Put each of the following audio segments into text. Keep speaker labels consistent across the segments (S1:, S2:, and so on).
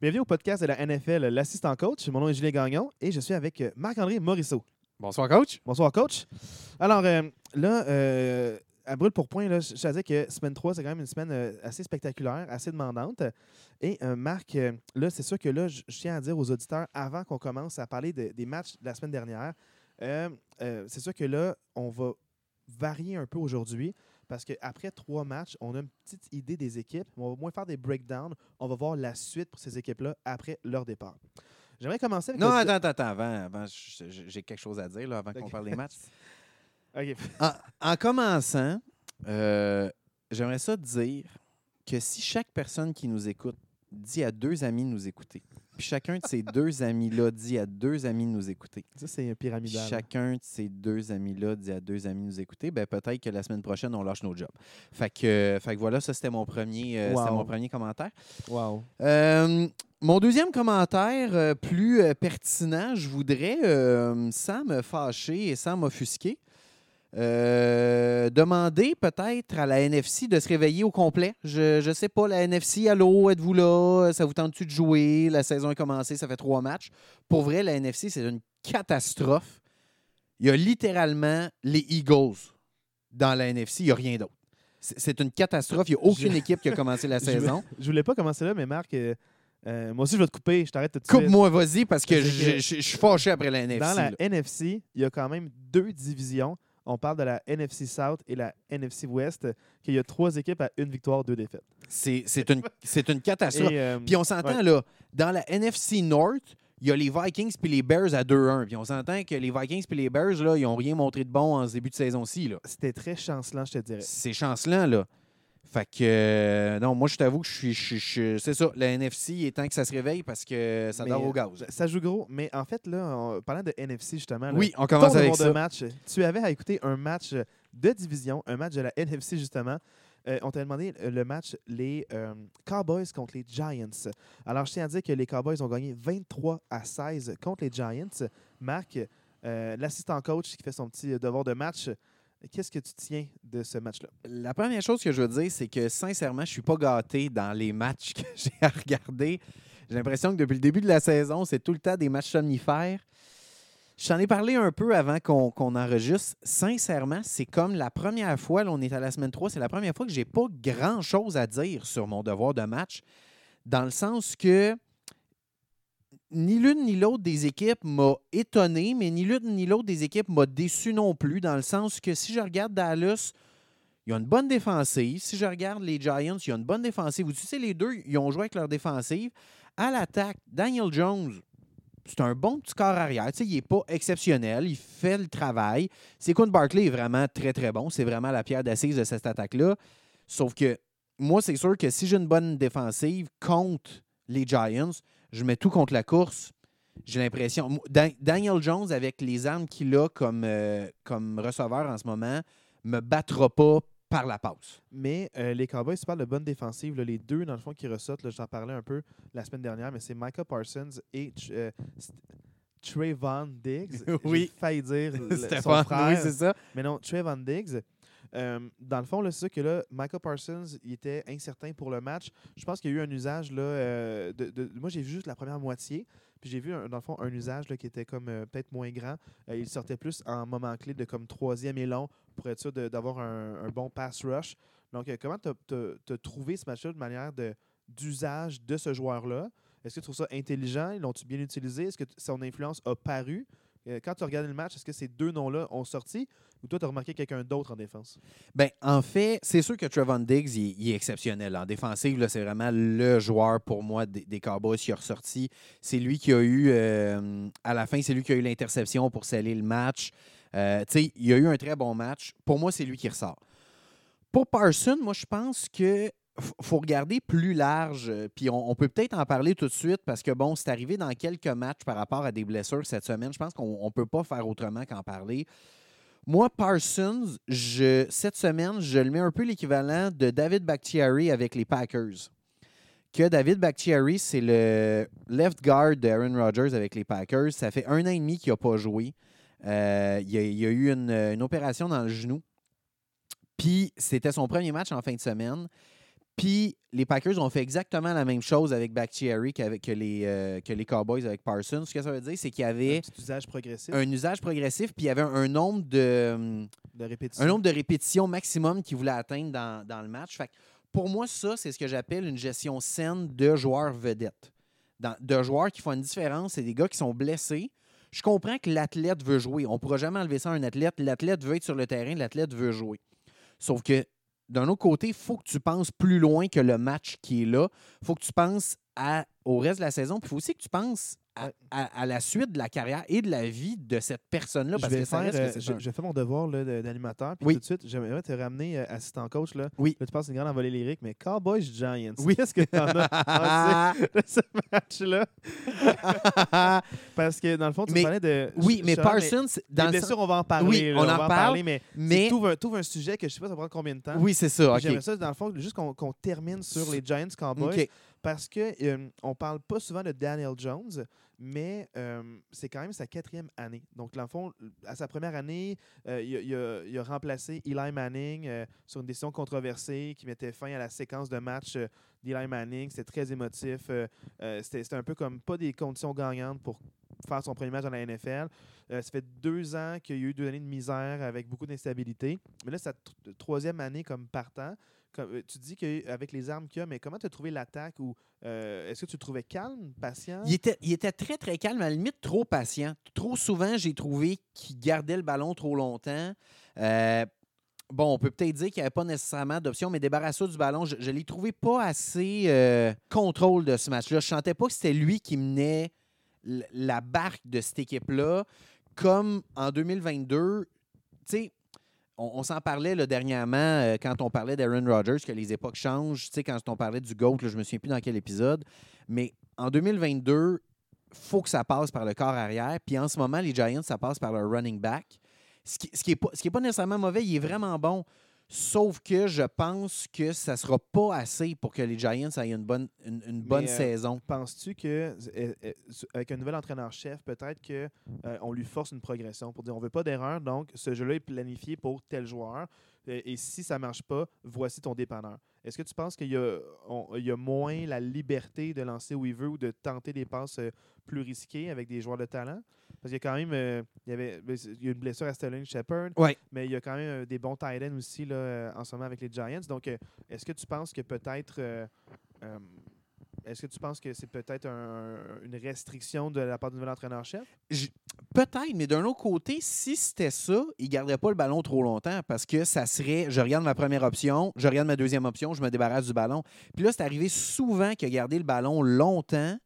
S1: Bienvenue au podcast de la NFL, l'assistant coach. Mon nom est Julien Gagnon et je suis avec euh, Marc-André Morisseau.
S2: Bonsoir, coach.
S1: Bonsoir, coach. Alors, euh, là, euh, à brûle pour point, là, je disais que semaine 3, c'est quand même une semaine euh, assez spectaculaire, assez demandante. Et Marc, là, c'est sûr que là, je tiens à dire aux auditeurs, avant qu'on commence à parler de- des matchs de la semaine dernière, c'est sûr que là, on va varier un peu aujourd'hui. Parce qu'après trois matchs, on a une petite idée des équipes. On va moins faire des breakdowns. On va voir la suite pour ces équipes-là après leur départ. J'aimerais commencer avec.
S2: Non,
S1: le-
S2: attends, attends, attends. Avant, avant, j'ai quelque chose à dire là, avant qu'on parle des matchs. En commençant, euh, j'aimerais ça dire que si chaque personne qui nous écoute dit à deux amis de nous écouter, puis chacun de ces deux amis-là dit à deux amis de nous écouter,
S1: Ça, c'est
S2: puis
S1: pyramidal.
S2: chacun de ces deux amis-là dit à deux amis de nous écouter, ben peut-être que la semaine prochaine, on lâche nos jobs. Fait que, fait que voilà, ça, c'était mon, premier, euh, c'était mon premier commentaire.
S1: Wow.
S2: Euh, mon deuxième commentaire, euh, plus pertinent, je voudrais, sans me fâcher et sans m'offusquer, euh, demander peut-être à la NFC de se réveiller au complet. Je ne sais pas, la NFC, allô, êtes-vous là? Ça vous tente-tu de jouer? La saison est commencée, ça fait trois matchs. Pour vrai, la NFC, c'est une catastrophe. Il y a littéralement les Eagles dans la NFC, il n'y a rien d'autre. C'est une catastrophe. Il n'y a aucune
S1: Je-
S2: équipe qui a commencé la saison.
S1: Je voulais pas commencer là, mais Marc, euh, euh, moi aussi, je vais te couper. Je t'arrête tout de suite.
S2: Coupe-moi, vas-y, parce que je
S1: que-
S2: je- je suis fâché après la NFC.
S1: Dans la
S2: là.
S1: NFC, il y a quand même deux divisions. On parle de la NFC South et la NFC West, qu'il y a trois équipes à une victoire, deux défaites.
S2: C'est une, une catastrophe.
S1: Et, euh,
S2: Puis on s'entend,
S1: ouais.
S2: là, dans la NFC North, il y a les Vikings puis les Bears à 2-1. Puis on s'entend que les Vikings puis les Bears, là, ils n'ont rien montré de bon en ce début de saison-ci.
S1: c'était très chancelant, je te dirais.
S2: C'est chancelant, là. Fait que, euh, non, moi, je t'avoue que je suis. je- je- c'est ça, la NFC, il est temps que ça se réveille parce que ça dort au
S1: euh,
S2: gaz.
S1: Ça joue gros, mais en fait, là, en parlant de NFC, justement, là,
S2: Oui, on commence avec
S1: de
S2: ça.
S1: match, tu avais à écouter un match de division, un match de la NFC, justement. Euh, on t'a demandé le match les euh, Cowboys contre les Giants. Alors, je tiens à dire que les Cowboys ont gagné 23 à 16 contre les Giants. Marc, euh, l'assistant coach qui fait son petit devoir de match, qu'est-ce que tu tiens de ce match-là?
S2: La première chose que je veux dire, c'est que sincèrement, je suis pas gâté dans les matchs que j'ai à regarder. J'ai l'impression que depuis le début de la saison, c'est tout le temps des matchs somnifères. Je t'en ai parlé un peu avant qu'on qu'on enregistre. Sincèrement, c'est comme la première fois, là, on est à la semaine 3, c'est la première fois que j'ai pas grand-chose à dire sur mon devoir de match, dans le sens que ni l'une ni l'autre des équipes m'a étonné, mais ni l'une ni l'autre des équipes m'a déçu non plus, dans le sens que si je regarde Dallas, il y a une bonne défensive. Si je regarde les Giants, il y a une bonne défensive. Tu sais, les deux, ils ont joué avec leur défensive. À l'attaque, Daniel Jones, c'est un bon petit corps arrière. Tu sais, il n'est pas exceptionnel. Il fait le travail. Saquon Barkley est vraiment très, très bon. C'est vraiment la pierre d'assise de cette attaque-là. Sauf que moi, c'est sûr que si j'ai une bonne défensive contre les Giants, je mets tout contre la course. J'ai l'impression. Daniel Jones, avec les armes qu'il a comme, euh, comme receveur en ce moment, me battra pas par la passe.
S1: Mais euh, les Cowboys, tu parles de bonne défensive. là, les deux, dans le fond, qui ressortent, là, j'en parlais un peu la semaine dernière, mais c'est Micah Parsons et euh, Trayvon Diggs.
S2: Oui.
S1: J'ai failli dire le- son frère.
S2: oui, c'est ça.
S1: Mais non, Trayvon Diggs. Euh, dans le fond, c'est ça que là, Michael Parsons, il était incertain pour le match. Je pense qu'il y a eu un usage là. euh, de, moi, j'ai vu juste la première moitié. Puis j'ai vu, un- dans le fond, un usage qui était comme euh, peut-être moins grand. Il sortait plus en moment clé de comme troisième et long pour être sûr d'avoir un, bon pass rush. Donc, comment tu as, trouvé ce match-là de manière d'usage de, ce joueur-là? Est-ce que tu trouves ça intelligent? L'ont-tu bien utilisé? Est-ce que son influence a paru? Euh, Quand tu regardé le match, est-ce que ces deux noms-là ont sorti ou toi, tu as remarqué quelqu'un d'autre en défense?
S2: Ben, en fait, c'est sûr que Trevon Diggs, il, est- exceptionnel. En défensive, c'est vraiment le joueur pour moi des, des Cowboys qui a ressorti. C'est lui qui a eu, euh, à la fin, c'est lui qui a eu l'interception pour sceller le match. Euh, tu sais, il a eu un très bon match. Pour moi, c'est lui qui ressort. Pour Parson, moi, je pense que faut regarder plus large. euh, Puis on, peut peut-être en parler tout de suite parce que, bon, c'est arrivé dans quelques matchs par rapport à des blessures cette semaine. Je pense qu'on ne peut pas faire autrement qu'en parler. Moi, Parsons, cette semaine, je le mets un peu l'équivalent de David Bakhtiari avec les Packers. Que David Bakhtiari, c'est le left guard d'Aaron Rodgers avec les Packers. Ça fait un an et demi qu'il n'a pas joué. Euh, il, a, eu une opération dans le genou. Puis, c'était son premier match en fin de semaine. Puis les Packers ont fait exactement la même chose avec Bakhtiari qu'avec que les, euh, que les Cowboys avec Parsons. Ce que ça veut dire, c'est qu'il y
S1: Un
S2: avait
S1: petit usage progressif
S2: un usage progressif, puis il y avait un nombre de,
S1: de répétition.
S2: un nombre de répétitions maximum qu'il voulait atteindre dans, dans le match. Fait que pour moi, ça, c'est ce que j'appelle une gestion saine de joueurs vedettes. Dans- de joueurs qui font une différence, c'est des gars qui sont blessés. Je comprends que l'athlète veut jouer. On ne pourra jamais enlever ça à un athlète. L'athlète veut être sur le terrain, l'athlète veut jouer. Sauf que d'un autre côté, il faut que tu penses plus loin que le match qui est là. Il faut que tu penses au reste de la saison. Puis il faut aussi que tu penses à,
S1: Ouais.
S2: à- à la suite de la carrière et de la vie de cette personne-là.
S1: je
S2: Parce
S1: vais,
S2: que ça
S1: faire,
S2: reste que
S1: euh, je,
S2: un-
S1: je fais mon devoir d'animateur. Puis
S2: Oui.
S1: tout de suite, j'aimerais te ramener euh, assistant coach. Là.
S2: Oui.
S1: Là, tu passes une grande envolée lyrique, mais Cowboys Giants.
S2: Oui.
S1: Qu'est-ce que tu en as pensé de ce match-là? Parce que dans le fond, tu
S2: Mais-
S1: parlais de.
S2: oui, mais
S1: Charles,
S2: Parsons,
S1: Des
S2: dans sens-
S1: blessures, on va en parler.
S2: Oui,
S1: là,
S2: on en
S1: va
S2: parle,
S1: parler, mais,
S2: mais
S1: tu ouvres un sujet que je sais pas ça va prendre combien de temps?
S2: oui, c'est ça. OK.
S1: J'aimerais ça, dans le fond, juste qu'on qu'on termine sur les Giants Cowboys.
S2: OK.
S1: Parce que euh, on parle pas souvent de Daniel Jones, mais c'est quand même sa quatrième année. Donc, dans le fond, à sa première année, euh, il, a, remplacé Eli Manning euh, sur une décision controversée qui mettait fin à la séquence de match euh, d'Eli Manning. C'était très émotif. C'était un peu comme pas des conditions gagnantes pour faire son premier match dans la NFL. Ça fait deux ans qu'il y a eu deux années de misère avec beaucoup d'instabilité. Mais là, sa tr- troisième année comme partant. Euh, tu dis qu'avec les armes qu'il y a, mais comment tu as trouvé l'attaque ou euh, est-ce que tu le trouvais calme, patient?
S2: Il était, très, très calme, à la limite trop patient. Trop souvent, j'ai trouvé qu'il gardait le ballon trop longtemps. Euh, bon, on peut peut-être dire qu'il n'y avait pas nécessairement d'option, mais débarrassé du ballon, je ne l'ai trouvé pas assez contrôle de ce match-là. Je sentais pas que c'était lui qui menait la barque de cette équipe-là. Comme en 2022, tu sais, on, s'en parlait là, dernièrement euh, quand on parlait d'Aaron Rodgers, que les époques changent. Tu sais, quand on parlait du GOAT, là, je me souviens plus dans quel épisode. Mais en 2022, faut que ça passe par le corps arrière. Puis en ce moment, les Giants, ça passe par leur running back. Ce qui, ce qui est pas, ce qui est pas nécessairement mauvais, il est vraiment bon. Sauf que je pense que ça ne sera pas assez pour que les Giants aient une bonne, une, une bonne
S1: euh,
S2: saison.
S1: Penses-tu que euh, euh, avec un nouvel entraîneur-chef, peut-être que euh, on lui force une progression pour dire on veut pas d'erreur, donc ce jeu-là est planifié pour tel joueur. Et, si ça marche pas, voici ton dépanneur. Est-ce que tu penses qu'il y, y a moins la liberté de lancer où il veut ou de tenter des passes plus risquées avec des joueurs de talent? Parce qu'il y a quand même euh, il y avait, ben, il y a une blessure à Sterling Shepard,
S2: Ouais.
S1: mais il y a quand même euh, des bons tight ends aussi là, euh, en ce moment avec les Giants. Donc, est-ce que tu penses que peut-être est-ce que tu penses que c'est peut-être un- une restriction de la part du nouvel entraîneur-chef?
S2: Peut-être, mais d'un autre côté, si c'était ça, il ne garderait pas le ballon trop longtemps parce que ça serait je regarde ma première option, je regarde ma deuxième option, je me débarrasse du ballon. Puis là, c'est arrivé souvent qu'il a gardé le ballon longtemps.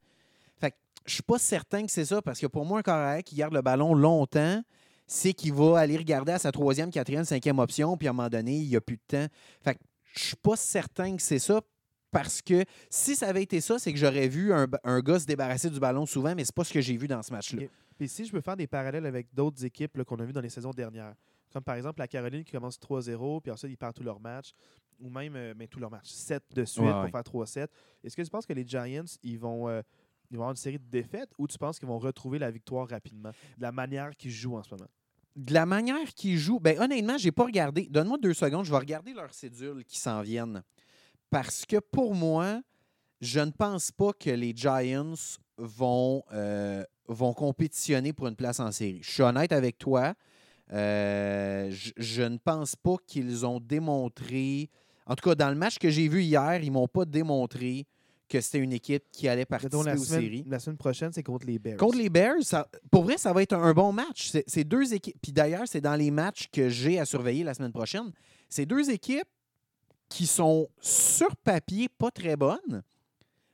S2: Je suis pas certain que c'est ça parce que pour moi, un carré qui garde le ballon longtemps, c'est qu'il va aller regarder à sa troisième, quatrième, cinquième option, puis à un moment donné, il n'y a plus de temps. Fait que je suis pas certain que c'est ça. Parce que si ça avait été ça, c'est que j'aurais vu un, un gars se débarrasser du ballon souvent, mais c'est pas ce que j'ai vu dans ce match-là.
S1: Ok. Puis si je veux faire des parallèles avec d'autres équipes qu'on a vues dans les saisons dernières, comme par exemple la Caroline qui commence 3-0, puis ensuite ils perdent tous leurs matchs, ou même euh, ben, tous leurs matchs, 7 de suite
S2: Ouais,
S1: pour
S2: ouais.
S1: faire 3-7. Est-ce que tu penses que les Giants, ils vont, euh, ils vont avoir une série de défaites ou tu penses qu'ils vont retrouver la victoire rapidement, de la manière qu'ils jouent en ce moment?
S2: de la manière qu'ils jouent, ben honnêtement, j'ai pas regardé. Donne-moi deux secondes, je vais regarder leurs cédules qui s'en viennent. Parce que pour moi, je ne pense pas que les Giants vont, euh, vont compétitionner pour une place en série. Je suis honnête avec toi. euh, je, je ne pense pas qu'ils ont démontré. En tout cas, dans le match que j'ai vu hier, ils m'ont pas démontré que c'était une équipe qui allait participer
S1: la,
S2: aux
S1: semaine,
S2: séries.
S1: la semaine prochaine, c'est contre les Bears.
S2: Contre les Bears, ça- pour vrai, ça va être un bon match. C'est deux équipes. Puis d'ailleurs, c'est dans les matchs que j'ai à surveiller la semaine prochaine. C'est deux équipes qui sont sur papier pas très bonnes,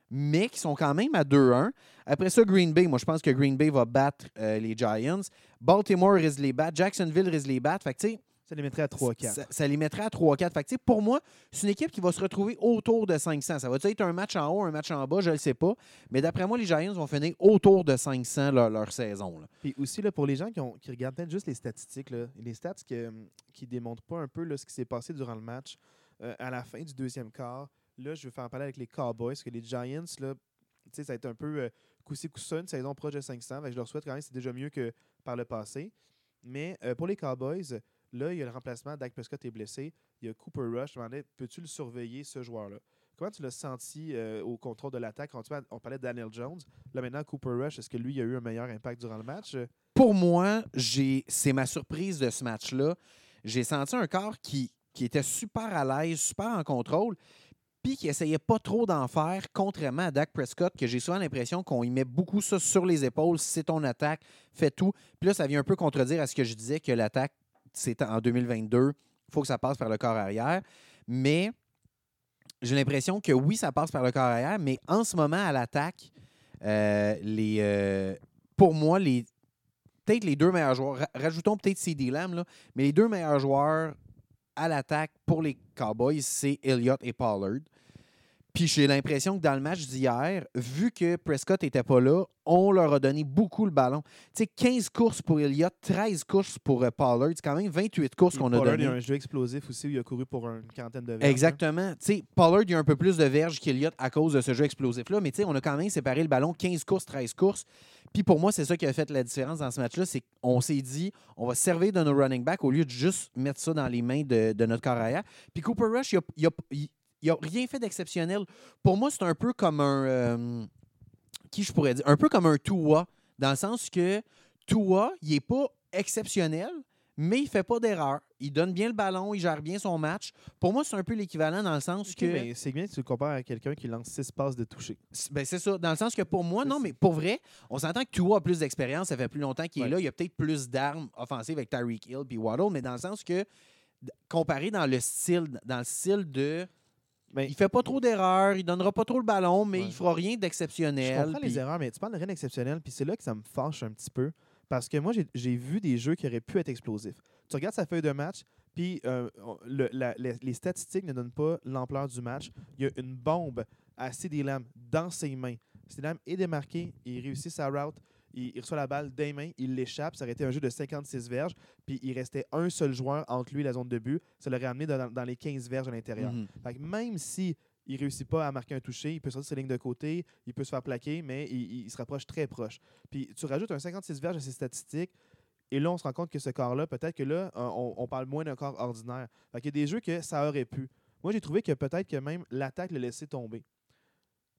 S2: mais qui sont quand même à 2-1. Après ça, Green Bay, moi je pense que Green Bay va battre euh, les Giants. Baltimore risque de les battre. Jacksonville risque de les battre. Fait que, tu sais,
S1: Ça les mettrait à 3-4.
S2: ça, ça les mettrait à 3-4. Fait que, tu sais, pour moi, c'est une équipe qui va se retrouver autour de 500. Ça va être un match en haut, un match en bas, je ne le sais pas. Mais d'après moi, les Giants vont finir autour de 500 leur, leur saison. là.
S1: Puis aussi, là, pour les gens qui, ont, qui regardent peut-être juste les statistiques, là, les stats que- qui ne démontrent pas un peu là, ce qui s'est passé durant le match, euh, à la fin du deuxième quart, là, je vais faire parler avec les Cowboys, parce que les Giants, là, tu sais, ça a été un peu euh, coup-ci, coup-ça, une saison proche de 500. Fait que je leur souhaite quand même, c'est déjà mieux que par le passé. Mais euh, pour les Cowboys, là, il y a le remplacement. Dak Prescott est blessé. Il y a Cooper Rush. Je me peux-tu le surveiller, ce joueur-là? comment tu l'as senti euh, au contrôle de l'attaque? Parles- on parlait de Daniel Jones. Là, maintenant, Cooper Rush, est-ce que lui, il a eu un meilleur impact durant le match?
S2: Pour moi, c'est ma surprise de ce match-là. J'ai senti un corps qui, était super à l'aise, super en contrôle, puis qui essayait pas trop d'en faire, contrairement à Dak Prescott, que j'ai souvent l'impression qu'on y met beaucoup ça sur les épaules. C'est ton attaque, fais tout. Puis là, ça vient un peu contredire à ce que je disais que l'attaque, c'est en 2022, il faut que ça passe par le corps arrière. Mais j'ai l'impression que oui, ça passe par le corps arrière, mais en ce moment, à l'attaque, euh, les, euh, pour moi, les, peut-être les deux meilleurs joueurs, ra- rajoutons peut-être CD Lamb, là, mais les deux meilleurs joueurs à l'attaque pour les Cowboys, c'est Elliott et Pollard. Puis j'ai l'impression que dans le match d'hier, vu que Prescott n'était pas là, on leur a donné beaucoup le ballon. Tu sais, 15 courses pour Elliott, 13 courses pour euh, Pollard. C'est quand même 28 courses qu'on a
S1: Pollard,
S2: données.
S1: Il y a un jeu explosif aussi où il a couru pour une quarantaine de verges. hein.
S2: Exactement. Tu sais, Pollard, il y a un peu plus de verges qu'Elliott à cause de ce jeu explosif-là, mais tu sais, on a quand même séparé le ballon 15 courses, 13 courses. Puis pour moi, c'est ça qui a fait la différence dans ce match-là, c'est qu'on s'est dit, on va se servir de nos running backs au lieu de juste mettre ça dans les mains de, de notre corps arrière. Puis Cooper Rush, il a, il a- il- il a rien fait d'exceptionnel. Pour moi, c'est un peu comme un... euh, qui je pourrais dire? Un peu comme un Tua, dans le sens que Tua, il n'est pas exceptionnel, mais il fait pas d'erreur. Il donne bien le ballon, il gère bien son match. Pour moi, c'est un peu l'équivalent dans le sens que.
S1: c'est bien que tu le compares à quelqu'un qui lance six passes de toucher.
S2: C'est- Ben, c'est ça. Dans le sens que pour moi, non, mais pour vrai, on s'entend que Tua a plus d'expérience, ça fait plus longtemps qu'il
S1: Ouais.
S2: est là. Il y a peut-être plus d'armes offensives avec Tyreek Hill puis Waddle, mais dans le sens que, comparé dans le style, dans le style de.
S1: Ben,
S2: Il fait pas trop d'erreurs, il donnera pas trop le ballon, mais
S1: Ouais.
S2: il fera rien
S1: Je
S2: d'exceptionnel.
S1: comprends
S2: puis-
S1: les erreurs, mais tu parles de rien d'exceptionnel, puis c'est là que ça me fâche un petit peu. Parce que moi, j'ai- vu des jeux qui auraient pu être explosifs. Tu regardes sa feuille de match, puis euh, le- les statistiques ne donnent pas l'ampleur du match. Il y a une bombe à CD Lamb dans ses mains. CD Lamb est démarqué, il réussit sa route, il, il reçoit la balle des mains, il l'échappe. Ça aurait été un jeu de 56 verges, puis il restait un seul joueur entre lui et la zone de but. Ça l'aurait amené dans, dans les 15 verges à l'intérieur.
S2: Mhm.
S1: Fait que même si il réussit pas à marquer un toucher, il peut sortir ses lignes de côté, il peut se faire plaquer, mais il, il se rapproche très proche. Puis tu rajoutes un 56 verges à ses statistiques, et là, on se rend compte que ce corps-là, peut-être que là, on, on parle moins d'un corps ordinaire. Fait qu'il y a des jeux que ça aurait pu. Moi, j'ai trouvé que peut-être que même l'attaque le laissait tomber.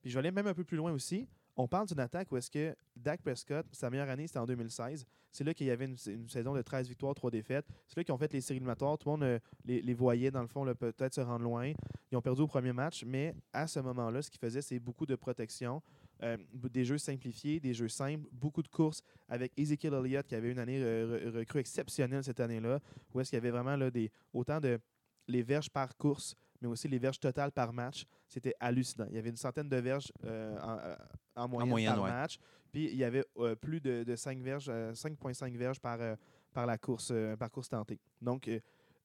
S1: Puis je vais aller même un peu plus loin aussi. On parle d'une attaque où est-ce que Dak Prescott, sa meilleure année, c'était en 2016. C'est là qu'il y avait une, saison de 13 victoires, 3 défaites. C'est là qu'ils ont fait les séries éliminatoires. Tout le monde euh, les, voyait, dans le fond, peut-être se rendre loin. Ils ont perdu au premier match, mais à ce moment-là, ce qu'ils faisaient, c'est beaucoup de protection, euh, des jeux simplifiés, des jeux simples, beaucoup de courses avec Ezekiel Elliott qui avait une année euh, re- recrue exceptionnelle cette année-là, où est-ce qu'il y avait vraiment là, des, autant de les verges par course, mais aussi les verges totales par match. C'était hallucinant. Il y avait une centaine de verges euh, en, euh, en moyenne,
S2: moyenne,
S1: par
S2: ouais.
S1: match. Puis il y avait euh, plus de, de 5 verges, euh, 5,5 verges par, par la course, par course tentée. Donc,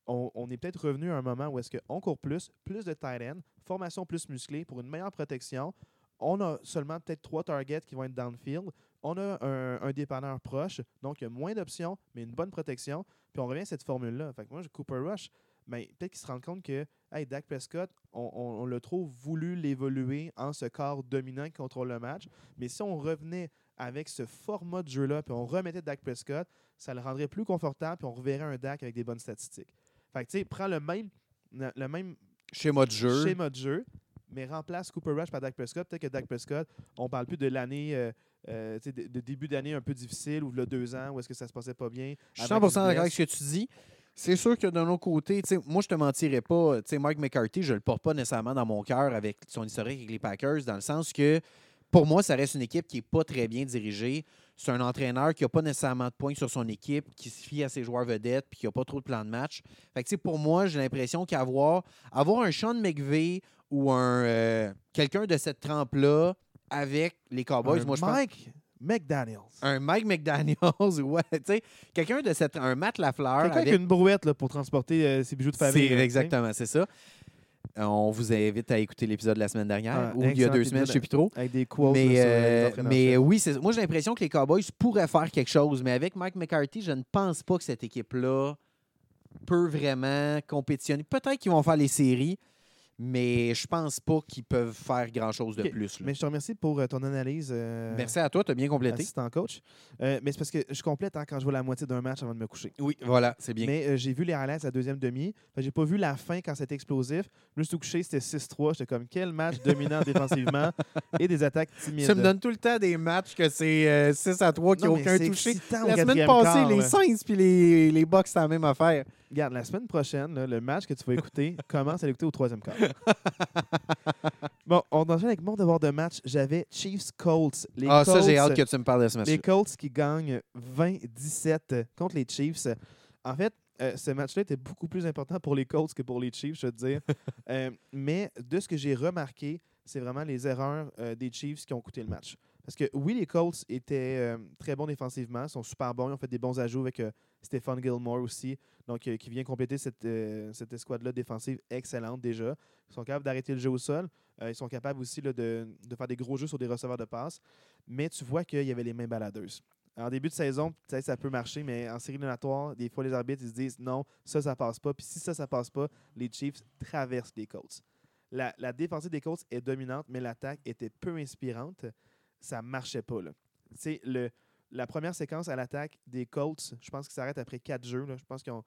S1: on, on est peut-être revenu à un moment où est-ce qu'on court plus, plus de tight end, formation plus musclée pour une meilleure protection. On a seulement peut-être trois targets qui vont être downfield. On a un, un dépanneur proche, donc il y a moins d'options, mais une bonne protection. Puis on revient à cette formule-là. Fait que moi, je Cooper Rush, ben, peut-être qu'il se rend compte que hey, Dak Prescott, on, on- on l'a trop voulu l'évoluer en ce corps dominant qui contrôle le match. Mais si on revenait avec ce format de jeu-là, puis on remettait Dak Prescott, ça le rendrait plus confortable, puis on reverrait un Dak avec des bonnes statistiques. Fait que, tu sais, prends le même, le même
S2: Schéma de jeu.
S1: schéma de jeu, mais remplace Cooper Rush par Dak Prescott. Peut-être que Dak Prescott, on parle plus de l'année, euh, euh, de, de début d'année un peu difficile ou de deux ans où est-ce que ça se passait pas bien.
S2: Je suis
S1: avant
S2: 100%
S1: qu'il se
S2: d'accord avec ce que tu dis. C'est sûr que d'un autre côté, moi, je te mentirais pas. tu sais, Mike McCarthy, je le porte pas nécessairement dans mon cœur avec son historique avec les Packers, dans le sens que, pour moi, ça reste une équipe qui n'est pas très bien dirigée. C'est un entraîneur qui n'a pas nécessairement de points sur son équipe, qui se fie à ses joueurs vedettes, puis qui n'a pas trop de plan de match. Fait que, pour moi, j'ai l'impression qu'avoir avoir un Sean McVay ou un euh, quelqu'un de cette trempe-là avec les Cowboys,
S1: Un
S2: moi, je pense
S1: Mike? McDaniels.
S2: un Mike McDaniels ou ouais, tu sais, quelqu'un de cette un Matt Lafleur
S1: Quelqu'un
S2: avec
S1: une brouette là, pour transporter euh, ses bijoux de famille.
S2: c'est exactement, c'est ça. On vous invite à écouter l'épisode de la semaine dernière
S1: Ah,
S2: ou il y a deux semaines, je sais plus trop.
S1: Avec des quotes
S2: Mais,
S1: euh,
S2: mais oui, c'est- moi j'ai l'impression que les Cowboys pourraient faire quelque chose, mais avec Mike McCarthy, je ne pense pas que cette équipe-là peut vraiment compétitionner. Peut-être qu'ils vont faire les séries, mais je pense pas qu'ils peuvent faire grand-chose de plus. là.
S1: Mais je te remercie pour euh, ton analyse. euh,
S2: Merci à toi, tu as bien complété.
S1: assistant coach. Euh, mais c'est parce que je complète hein, quand je vois la moitié d'un match avant de me coucher.
S2: Oui, voilà, c'est bien.
S1: Mais euh, j'ai vu les highlights à la deuxième demi. J'ai pas vu la fin quand c'était explosif. Je me suis couché, c'était 6-3. J'étais comme quel match dominant défensivement et des attaques timides.
S2: Tu me donnes tout le temps des matchs que c'est euh, 6 à 3 qui
S1: Non,
S2: n'ont aucun
S1: c'est
S2: touché. La semaine passée,
S1: quart,
S2: les. Saints puis les, les Bucks, c'est la même affaire.
S1: Regarde, la semaine prochaine, là, le match que tu vas écouter commence à l'écouter au troisième quart. bon, on enchaîne avec mon devoir de match. J'avais Chiefs-Colts. Les
S2: ah, ça, j'ai
S1: Colts-
S2: hâte que tu me parles de ce match
S1: Les Colts qui gagnent 20-17 contre les Chiefs. En fait, euh, ce match-là était beaucoup plus important pour les Colts que pour les Chiefs, je veux te dire. Euh, mais de ce que j'ai remarqué, c'est vraiment les erreurs euh, des Chiefs qui ont coûté le match. Parce que oui, les Colts étaient euh, très bons défensivement, sont super bons, ils ont fait des bons ajouts avec euh, Stephon Gilmore aussi, donc euh, qui vient compléter cette, euh, cette escouade-là défensive excellente déjà. Ils sont capables d'arrêter le jeu au sol. Ils sont capables aussi là, de, de faire des gros jeux sur des receveurs de passe. Mais tu vois qu'il y avait les mains baladeuses. En début de saison, ça peut marcher, mais en série éliminatoire, des fois, les arbitres ils se disent non, ça, ça passe pas. Puis si ça, ça passe pas, les Chiefs traversent les Colts. La, la défensive des Colts est dominante, mais l'attaque était peu inspirante. Ça marchait pas. Sais, Le, la première séquence à l'attaque des Colts, je pense qu'ils s'arrêtent après quatre jeux. Je pense qu'ils ont,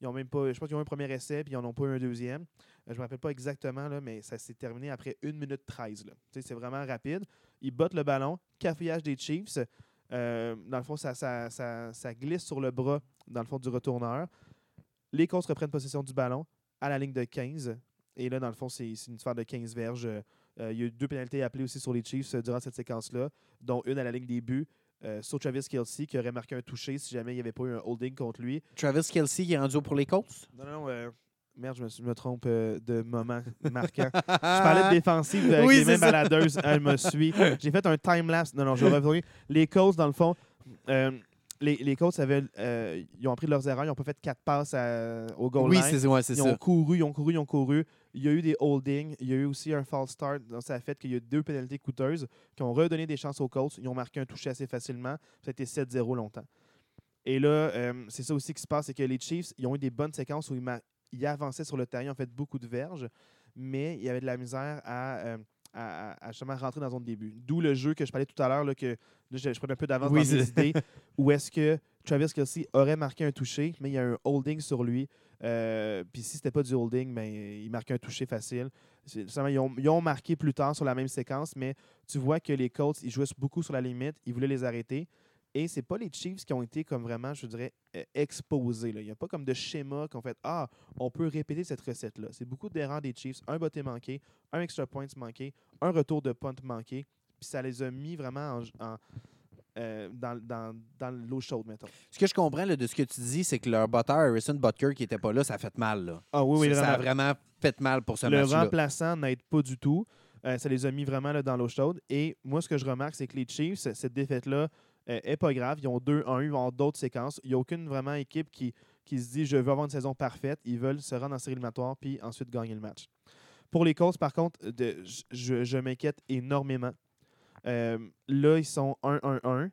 S1: ils ont même pas. Je pense qu'ils ont un premier essai puis ils n'en ont pas eu un deuxième. Euh, Je me rappelle pas exactement, là, mais ça s'est terminé après 1 minute 13. là. Tu sais, C'est vraiment rapide. Ils bottent le ballon, cafouillage des Chiefs. Euh, dans le fond, ça, ça, ça- glisse sur le bras, dans le fond, du retourneur. Les Colts reprennent possession du ballon à la ligne de 15. Et là, dans le fond, c'est c'est une sphère de 15 verges. Euh, il y a eu deux pénalités appelées aussi sur les Chiefs euh, durant cette séquence-là, dont une à la ligne des buts euh, sur Travis Kelsey, qui aurait marqué un touché si jamais il n'y avait pas eu un holding contre lui.
S2: Travis Kelsey qui est rendu pour les Colts?
S1: Non, non, non. euh, merde, je me, suis- je me trompe euh, de moment marquant. Je parlais de défensive avec
S2: Oui,
S1: les
S2: ça.
S1: baladeuses. Elle me suit. J'ai fait un time-lapse. Non, non, je vais revenir. Les Colts, dans le fond, euh, les, les Colts avaient, euh, ils ont appris de leurs erreurs. Ils n'ont pas fait quatre passes à- au goal
S2: Oui,
S1: line.
S2: c'est ouais, c'est
S1: Ils ont
S2: ça.
S1: couru, ils ont couru, ils ont couru. Il y a eu des holdings. Il y a eu aussi un false start. Donc, ça a fait qu'il y a deux pénalités coûteuses qui ont redonné des chances aux Colts. Ils ont marqué un touché assez facilement. Ça a été 7-0 longtemps. Et là, euh, c'est ça aussi qui se passe, c'est que les Chiefs, ils ont eu des bonnes séquences où ils, avançaient sur le terrain, ils ont fait beaucoup de verges, mais il y avait de la misère à, euh, à, à- à justement rentrer dans la zone de début. D'où le jeu que je parlais tout à l'heure, là, que là, je, je prenais un peu d'avance
S2: Oui,
S1: dans mes idées, où est-ce que Travis Kelsey aurait marqué un touché, mais il y a un holding sur lui. Euh, Puis si c'était pas du holding, ben, il marquait un touché facile. Ils ont, ils ont marqué plus tard sur la même séquence, mais tu vois que les Colts, ils jouaient beaucoup sur la limite, ils voulaient les arrêter. Et c'est pas les Chiefs qui ont été comme vraiment, je dirais, euh, exposés. Il n'y a pas comme de schéma qu'on fait Ah, on peut répéter cette recette-là. C'est beaucoup d'erreurs des Chiefs, un botté manqué, un extra point manqué, un retour de punt manqué. Puis ça les a mis vraiment en- en- euh, dans, dans- dans l'eau chaude, mettons.
S2: Ce que je comprends là, de ce que tu dis, c'est que leur botteur, Harrison Butker, qui n'était pas là, ça a fait mal. Là.
S1: Ah oui, oui,
S2: ça, ça a
S1: vraiment.
S2: fait mal pour ce
S1: le
S2: match-là.
S1: remplaçant n'aide pas du tout. Euh, ça les a mis vraiment là, dans l'eau chaude. Et moi, ce que je remarque, c'est que les Chiefs, cette défaite-là, euh, est pas grave. Ils ont 2-1, ils vont avoir d'autres séquences. Il n'y a aucune vraiment équipe qui, qui se dit je veux avoir une saison parfaite. Ils veulent se rendre en série éliminatoire puis ensuite gagner le match. Pour les Colts, par contre, de- je, je m'inquiète énormément. Euh, là, ils sont 1-1-1.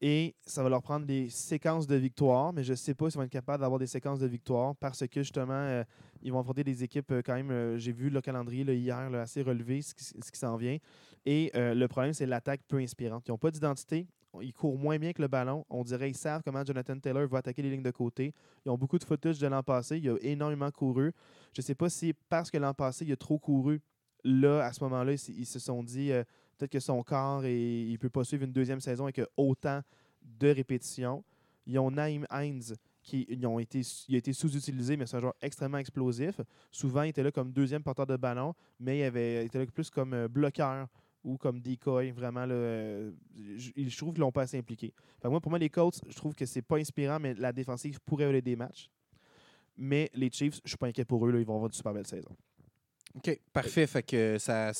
S1: Et ça va leur prendre des séquences de victoire, mais je ne sais pas s'ils vont être capables d'avoir des séquences de victoire parce que justement, euh, ils vont affronter des équipes euh, quand même, j'ai vu le calendrier hier, assez relevé, ce qui, s'en vient. Et le problème, c'est l'attaque peu inspirante. Ils n'ont pas d'identité. Ils courent moins bien que le ballon. On dirait qu'ils savent comment Jonathan Taylor va attaquer les lignes de côté. Ils ont beaucoup de footage de l'an passé. Il a énormément couru. Je ne sais pas si parce que l'an passé, il a trop couru, là, à ce moment-là, ils, se sont dit peut-être que son corps il ne peut pas suivre une deuxième saison avec autant de répétitions. Ils ont Naïm Hines qui ils ont été, a été sous-utilisé, mais c'est un joueur extrêmement explosif. Souvent, il était là comme deuxième porteur de ballon, mais il, avait, était là plus comme euh, bloqueur ou comme decoy. Vraiment, là, euh, je, trouve qu'ils l'ont pas assez impliqué. Que moi, pour moi, les Colts, je trouve que c'est pas inspirant, mais la défensive pourrait aller des matchs. Mais les Chiefs, je suis pas inquiet pour eux. Là, ils vont avoir une super belle saison.
S2: OK, parfait. Fait que ça,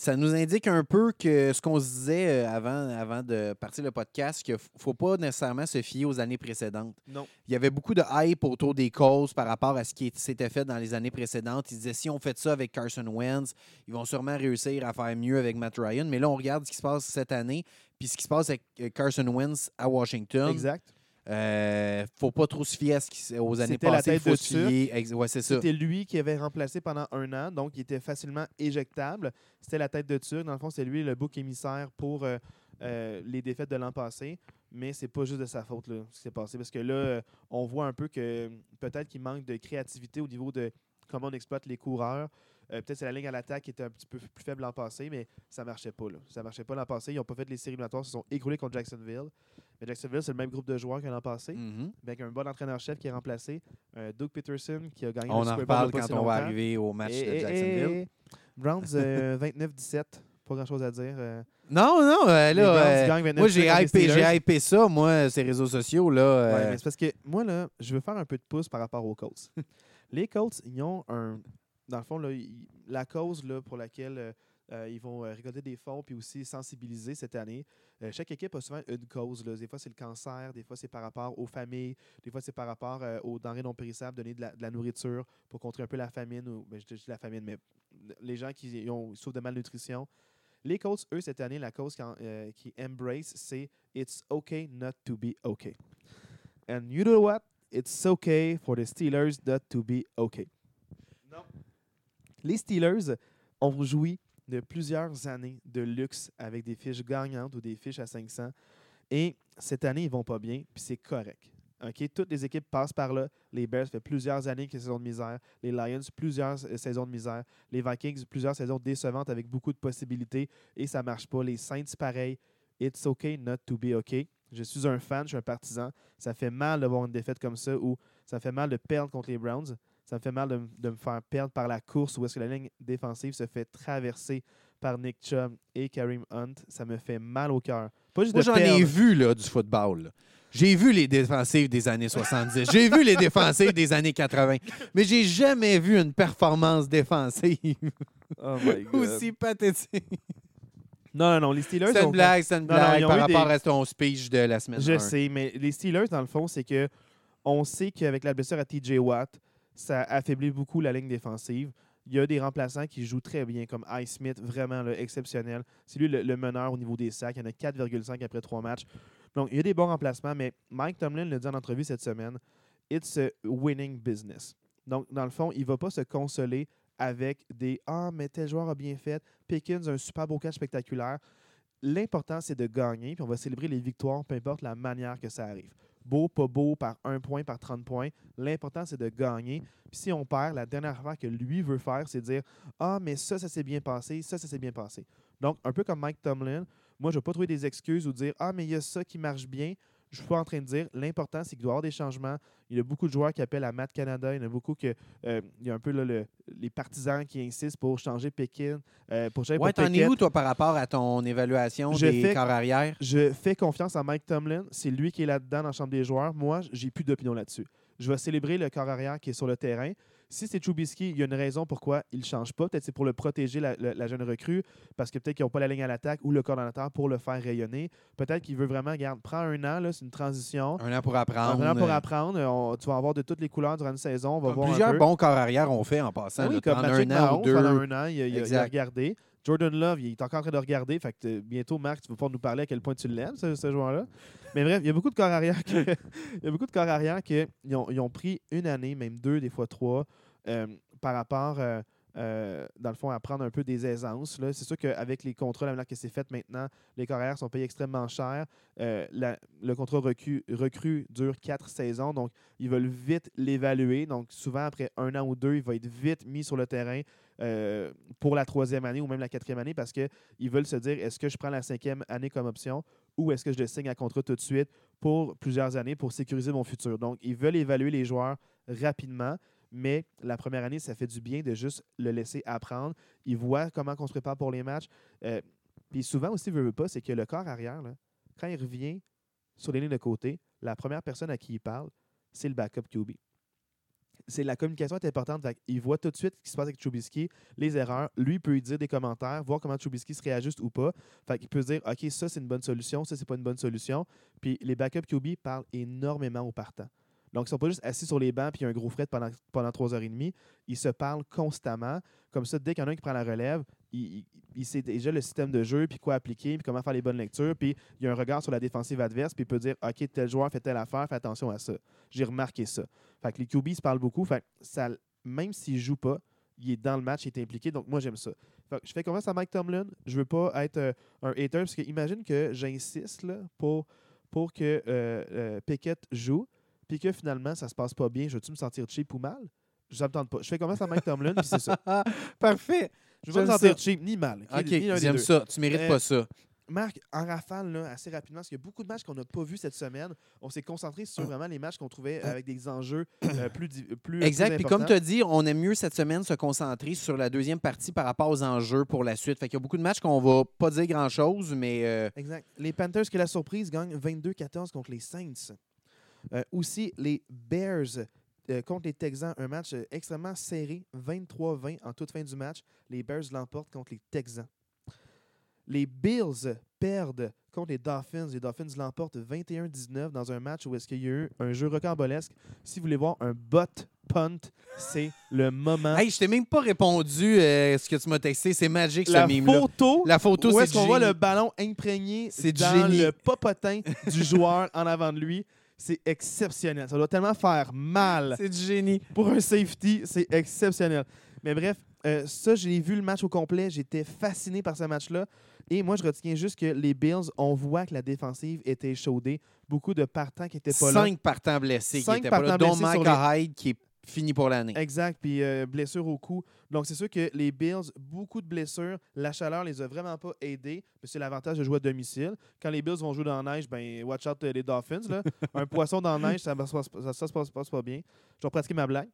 S2: ça nous indique un peu que ce qu'on se disait euh, avant, avant de partir le podcast, qu'il ne faut pas nécessairement se fier aux années précédentes.
S1: Non.
S2: Il y avait beaucoup de hype autour des causes par rapport à ce qui s'était fait dans les années précédentes. Ils disaient si on fait ça avec Carson Wentz, ils vont sûrement réussir à faire mieux avec Matt Ryan. Mais là, on regarde ce qui se passe cette année, puis ce qui se passe avec euh, Carson Wentz à Washington.
S1: Exact.
S2: Euh, faut pas trop se fier à ce qui- aux années
S1: C'était la
S2: passées.
S1: tête de
S2: Ouais.
S1: C'était lui qui avait remplacé pendant un an, donc il était facilement éjectable. C'était la tête de Turc. Dans le fond, c'est lui le bouc émissaire pour euh, euh, les défaites de l'an passé. Mais c'est pas juste de sa faute là, ce qui s'est passé. Parce que là, euh, on voit un peu que peut-être qu'il manque de créativité au niveau de comment on exploite les coureurs. Euh, peut-être c'est la ligne à l'attaque qui était un petit peu plus faible l'an passé, mais ça marchait pas. Là. Ça marchait pas l'an passé. Ils n'ont pas fait les séries éliminatoires, ils se sont écroulés contre Jacksonville. Mais Jacksonville, c'est le même groupe de joueurs que l'an passé.
S2: Mhm.
S1: Avec un bon entraîneur-chef qui est remplacé, euh, Doug Peterson qui a gagné
S2: On
S1: le
S2: en
S1: Super Bowl
S2: reparle quand on va arriver au match
S1: Et-
S2: de Jacksonville.
S1: et- Browns euh, 29-17. Pas grand-chose à dire. euh.
S2: Non, non, euh, là, euh,
S1: gagnent 29-17
S2: moi j'ai hypé, ça, moi, ces réseaux sociaux. Là,
S1: Ouais,
S2: euh,
S1: mais c'est parce que moi, là, je veux faire un peu de pouce par rapport aux Colts. les Colts, ils ont un. Dans le fond, la cause pour laquelle euh, euh, ils vont euh, récolter des fonds puis aussi sensibiliser cette année. chaque équipe a souvent une cause. Des fois, c'est le cancer, des fois, c'est par rapport aux familles, des fois, c'est par rapport aux denrées non périssables, donner de la, nourriture pour contrer un peu la famine. Ou, ben, je dis la famine, mais les gens qui ont, souffrent de malnutrition. Les Colts, eux, cette année, la cause qui, qui c'est It's okay not to be okay. And you know what? It's okay for the Steelers not to be okay. Non. Les Steelers ont joui de plusieurs années de luxe avec des fiches gagnantes ou des fiches à 500. Et cette année, ils vont pas bien, puis c'est correct. Toutes les équipes passent par là. Les Bears, fait plusieurs années qu'ils saison de misère. Les Lions, plusieurs euh, saisons de misère. Les Vikings, plusieurs saisons décevantes avec beaucoup de possibilités et ça marche pas. Les Saints, pareil. It's okay not to be okay. Je suis un fan, je suis un partisan. Ça fait mal de voir une défaite comme ça ou ça fait mal de perdre contre les Browns. Ça me fait mal de, me faire perdre par la course où est-ce que la ligne défensive se fait traverser par Nick Chubb et Kareem Hunt. Ça me fait mal au cœur. Pas juste
S2: moi j'en ai vu là, du football. là. J'ai vu les défensives des années 70. J'ai vu les défensives des années 80. Mais j'ai jamais vu une performance défensive
S1: Oh my God.
S2: aussi pathétique.
S1: Non, non, non. Les Steelers
S2: C'est une blague, c'est une
S1: Non, non,
S2: blague par rapport
S1: des-
S2: à ton speech de la semaine
S1: Je
S2: 1.
S1: sais, mais les Steelers, dans le fond, c'est que on sait qu'avec la blessure à TJ Watt, ça affaiblit beaucoup la ligne défensive. Il y a des remplaçants qui jouent très bien, comme Ice Smith, vraiment exceptionnel. C'est lui le, le meneur au niveau des sacs. Il y en a 4,5 après trois matchs. Donc, il y a des bons remplacements, mais Mike Tomlin l'a dit en entrevue cette semaine it's a winning business. Donc, dans le fond, il ne va pas se consoler avec des Ah, mais tel joueur a bien fait. Pickens a un super beau catch spectaculaire. L'important, c'est de gagner, puis on va célébrer les victoires, peu importe la manière que ça arrive. Beau, pas beau, par un point, par 30 points. L'important, c'est de gagner. Puis si on perd, la dernière affaire que lui veut faire, c'est dire Ah, mais ça, ça s'est bien passé, ça, ça s'est bien passé. Donc, un peu comme Mike Tomlin, moi, je ne vais pas trouver des excuses ou dire Ah, mais il y a ça qui marche bien. Je suis pas en train de dire. L'important, c'est qu'il doit y avoir des changements. Il y a beaucoup de joueurs qui appellent à Matt Canada. Il y en a beaucoup que. euh, il y a un peu là, le- les partisans qui insistent pour changer Pékin. euh, pour changer
S2: Ouais, t'en es où, toi, par rapport à ton évaluation
S1: Je
S2: des
S1: fais-
S2: corps arrière?
S1: Je fais confiance à Mike Tomlin. C'est lui qui est là-dedans dans la chambre des joueurs. Moi, j'ai plus d'opinion là-dessus. Je vais célébrer le corps arrière qui est sur le terrain. Si c'est Trubisky, il y a une raison pourquoi il ne change pas. Peut-être c'est pour le protéger, la, la- la jeune recrue, parce que peut-être qu'ils n'ont pas la ligne à l'attaque ou le coordonnateur pour le faire rayonner. Peut-être qu'il veut vraiment, regarde, prends un an, c'est une transition.
S2: Un an pour
S1: Un
S2: apprendre.
S1: an pour
S2: euh,
S1: apprendre. On- tu vas avoir de toutes les couleurs durant une saison. On va
S2: comme
S1: voir un
S2: plusieurs
S1: peu.
S2: bons corps arrière ont fait en passant.
S1: Oui, comme
S2: un an ou deux.
S1: pendant un an, il a, il regardé. Jordan Love, il est encore en train de regarder. Fait que euh, bientôt, Marc, tu vas pouvoir nous parler à quel point tu l'aimes, ce, ce joueur-là. Mais bref, il y a beaucoup de corps arrière que- il y a beaucoup de corps arrière qui ont, ont pris une année, même deux, des fois trois, euh, par rapport, euh, euh, dans le fond, à prendre un peu des aisances. C'est sûr qu'avec les contrats, la manière que c'est fait maintenant, les corps arrière sont payés extrêmement cher. Le contrat recru dure quatre saisons, donc ils veulent vite l'évaluer. Donc souvent, après un an ou deux, il va être vite mis sur le terrain euh, pour la troisième année ou même la quatrième année parce qu'ils veulent se dire est-ce que je prends la cinquième année comme option ou est-ce que je le signe à contrat tout de suite pour plusieurs années pour sécuriser mon futur? Donc, ils veulent évaluer les joueurs rapidement, mais la première année, ça fait du bien de juste le laisser apprendre. Ils voient comment on se prépare pour les matchs. Euh, Puis souvent aussi, veut, veut pas, c'est que le corps arrière, quand il revient sur les lignes de côté, la première personne à qui il parle, c'est le backup QB. C'est la communication est importante. Il voit tout de suite ce qui se passe avec Trubisky, les erreurs. Lui peut lui dire des commentaires, voir comment Trubisky se réajuste ou pas. Fait qu'il peut dire OK, ça c'est une bonne solution, ça c'est pas une bonne solution. Puis les backup QB parlent énormément aux partants. Donc, ils sont pas juste assis sur les bancs puis il y a un gros fret pendant, pendant trois heures et demie. Ils se parlent constamment. Comme ça, dès qu'il y en a un qui prend la relève, il, sait déjà le système de jeu, puis quoi appliquer, puis comment faire les bonnes lectures, puis il a un regard sur la défensive adverse, puis il peut dire OK, tel joueur fait telle affaire, fais attention à ça. J'ai remarqué ça. Fait que les QB se parlent beaucoup. Fait que ça, même s'il joue pas, il est dans le match, il est impliqué. Donc moi, j'aime ça. Fait que je fais confiance à Mike Tomlin. Je veux pas être euh, un hater, parce que imagine que j'insiste pour, pour que euh, euh, Pickett joue, puis que finalement, ça se passe pas bien. Je veux-tu me sentir cheap ou mal? Je ne pas. Je fais confiance à Mike Tomlin, puis c'est ça.
S2: Parfait.
S1: Je veux pas me sentir cheap ni mal.
S2: OK, j'aime ça. Tu mérites
S1: Euh,
S2: pas ça.
S1: Marc, en rafale, là, assez rapidement, parce qu'il y a beaucoup de matchs qu'on n'a pas vus cette semaine. On s'est concentré sur vraiment les matchs qu'on trouvait avec des enjeux euh, plus, plus
S2: Exact. Puis comme tu as dit, on aime mieux cette semaine se concentrer sur la deuxième partie par rapport aux enjeux pour la suite. Fait qu'il y a beaucoup de matchs qu'on va pas dire grand-chose, mais euh,
S1: Exact. Les Panthers, qui la surprise, gagnent 22-14 contre les Saints. Euh, aussi, les Bears euh, contre les Texans, un match euh, extrêmement serré, 23-20 en toute fin du match. Les Bears l'emportent contre les Texans. Les Bills perdent contre les Dolphins. Les Dolphins l'emportent 21-19 dans un match où est-ce qu'il y a eu un jeu rocambolesque. Si vous voulez voir un bot punt, c'est le moment.
S2: hey, je t'ai même pas répondu euh, ce que tu m'as texté. C'est magique ce
S1: la photo
S2: La photo,
S1: Où
S2: c'est
S1: est-ce qu'on voit le ballon imprégné dans
S2: génie.
S1: le popotin du joueur en avant de lui? C'est exceptionnel. Ça doit tellement faire mal.
S2: C'est du génie.
S1: Pour un safety, c'est exceptionnel. Mais bref, euh, ça, j'ai vu le match au complet. J'étais fasciné par ce match-là. Et moi, je retiens juste que les Bills, on voit que la défensive était chaudée. Beaucoup de partants qui n'étaient pas là.
S2: Cinq partants blessés
S1: Cinq
S2: qui étaient pas là,
S1: partants
S2: dont
S1: blessés
S2: Hyde qui est fini pour l'année.
S1: Exact, puis euh, blessure au cou. Donc, c'est sûr que les Bills, beaucoup de blessures. La chaleur les a vraiment pas aidés, mais c'est l'avantage de jouer à domicile. Quand les Bills vont jouer dans la neige, ben watch out euh, les Dolphins. Là. Un poisson dans la neige, ça ne se, passe- ça, ça se passe, passe pas bien. Je vais pratiquer ma blague.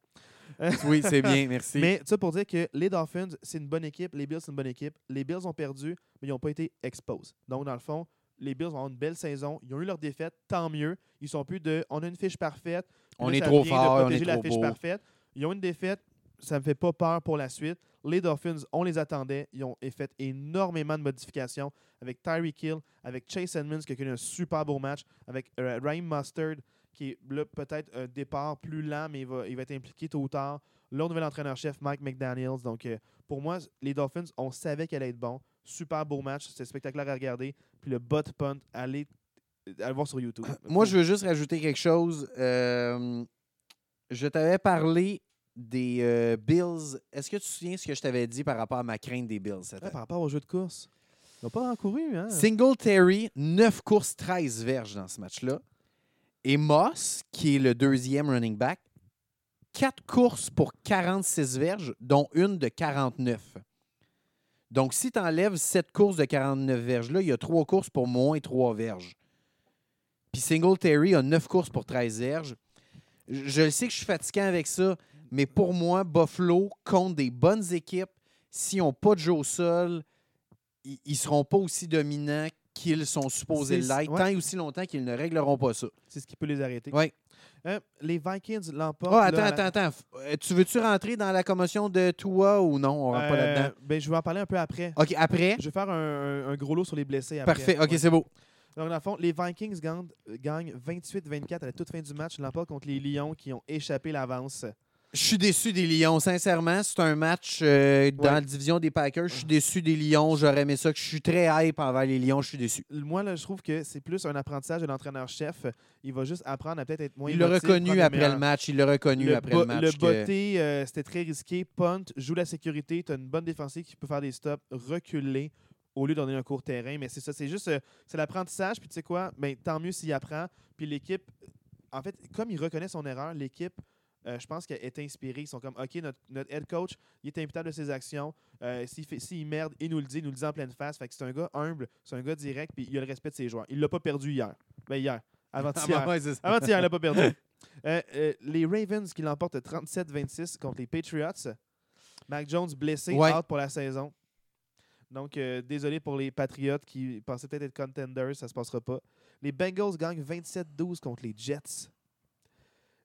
S2: Oui, c'est bien, merci.
S1: Mais ça pour dire que les Dolphins, c'est une bonne équipe. Les Bills, c'est une bonne équipe. Les Bills ont perdu, mais ils n'ont pas été exposed. Donc, dans le fond, les Bills ont une belle saison. Ils ont eu leur défaite, tant mieux. Ils sont plus de on a une fiche parfaite.
S2: On
S1: là,
S2: est trop fort, on est
S1: la
S2: trop
S1: fiche
S2: beau.
S1: parfaite. Ils ont une défaite. Ça me fait pas peur pour la suite. Les Dolphins, on les attendait. Ils ont fait énormément de modifications avec Tyreek Hill, avec Chase Edmonds qui a connu un super beau match, avec euh, Raheem Mustard qui est là peut-être un départ plus lent, mais il va, il va être impliqué tôt ou tard. Leur nouvel entraîneur-chef, Mike McDaniels. Donc, euh, pour moi, les Dolphins, on savait qu'elle allait être bon. Super beau match. C'était spectaculaire à regarder. Puis le butt punt, allez, allez voir sur YouTube.
S2: Moi, je veux juste rajouter quelque chose. Euh, je t'avais parlé des euh, Bills. Est-ce que tu te souviens ce que je t'avais dit par rapport à ma crainte des Bills? cette
S1: Ouais, par rapport au jeu de course. Ils n'ont pas encouru, hein?
S2: Singletary, 9 courses, 13 verges dans ce match-là. Et Moss, qui est le deuxième running back, 4 courses pour 46 verges, dont une de 49. Donc, si tu enlèves cette course de 49 verges-là, il y a 3 courses pour moins 3 verges. Puis Singletary a 9 courses pour 13 verges. Je, le sais que je suis fatiguant avec ça, mais pour moi, Buffalo compte des bonnes équipes. S'ils n'ont pas de jeu au sol, ils ne seront pas aussi dominants qu'ils sont supposés l'être,
S1: ouais.
S2: tant et aussi longtemps qu'ils ne régleront pas ça.
S1: C'est ce qui peut les arrêter.
S2: Ouais.
S1: Euh, les Vikings l'emportent.
S2: Oh, attends, attends, attends. Euh, Tu veux-tu rentrer dans la commotion de Tua ou non? On rentre pas
S1: Euh,
S2: là-dedans.
S1: ben, je vais en parler un peu après.
S2: OK, après?
S1: Je vais faire un, un- un gros lot sur les blessés après.
S2: Parfait. OK,
S1: Ouais.
S2: c'est beau.
S1: Donc, dans le fond, les Vikings gagnent, gagnent 28-24 à la toute fin du match. L'emportent contre les Lions qui ont échappé l'avance.
S2: Je suis déçu des Lions, sincèrement. C'est un match euh, dans
S1: Ouais.
S2: la division des Packers. Je suis déçu des Lions. J'aurais aimé ça. Je suis très hype envers les Lions. Je suis déçu.
S1: Moi, là, je trouve que c'est plus un apprentissage de l'entraîneur-chef. Il va juste apprendre à peut-être être moins
S2: Il l'a reconnu après le match. Il l'a reconnu
S1: Le,
S2: après le match.
S1: le
S2: que-
S1: botté, euh, c'était très risqué. Punt, joue la sécurité. Tu as une bonne défensive qui peut faire des stops, reculer au lieu d'en donner un court terrain. Mais c'est ça, c'est juste euh, c'est l'apprentissage. Puis tu sais quoi, ben, tant mieux s'il apprend. Puis l'équipe, en fait, comme il reconnaît son erreur, l'équipe, euh, je pense qu'elle est inspirée. Ils sont comme, OK, notre, notre head coach, il est imputable de ses actions. Euh, S'il merde, il nous le dit, il nous le dit en pleine face. Fait que c'est un gars humble, c'est un gars direct, puis il a le respect de ses joueurs. Il l'a pas perdu hier. Ben hier,
S2: Ah,
S1: avant-hier.
S2: bah ouais, c'est ça.
S1: Avant-hier, il l'a pas perdu. Euh, euh, les Ravens qui l'emportent 37-26 contre les Patriots. Mac Jones blessé,
S2: Ouais.
S1: out pour la saison. Donc, euh, désolé pour les Patriots qui pensaient peut-être être contenders, ça se passera pas. Les Bengals gagnent 27-12 contre les Jets.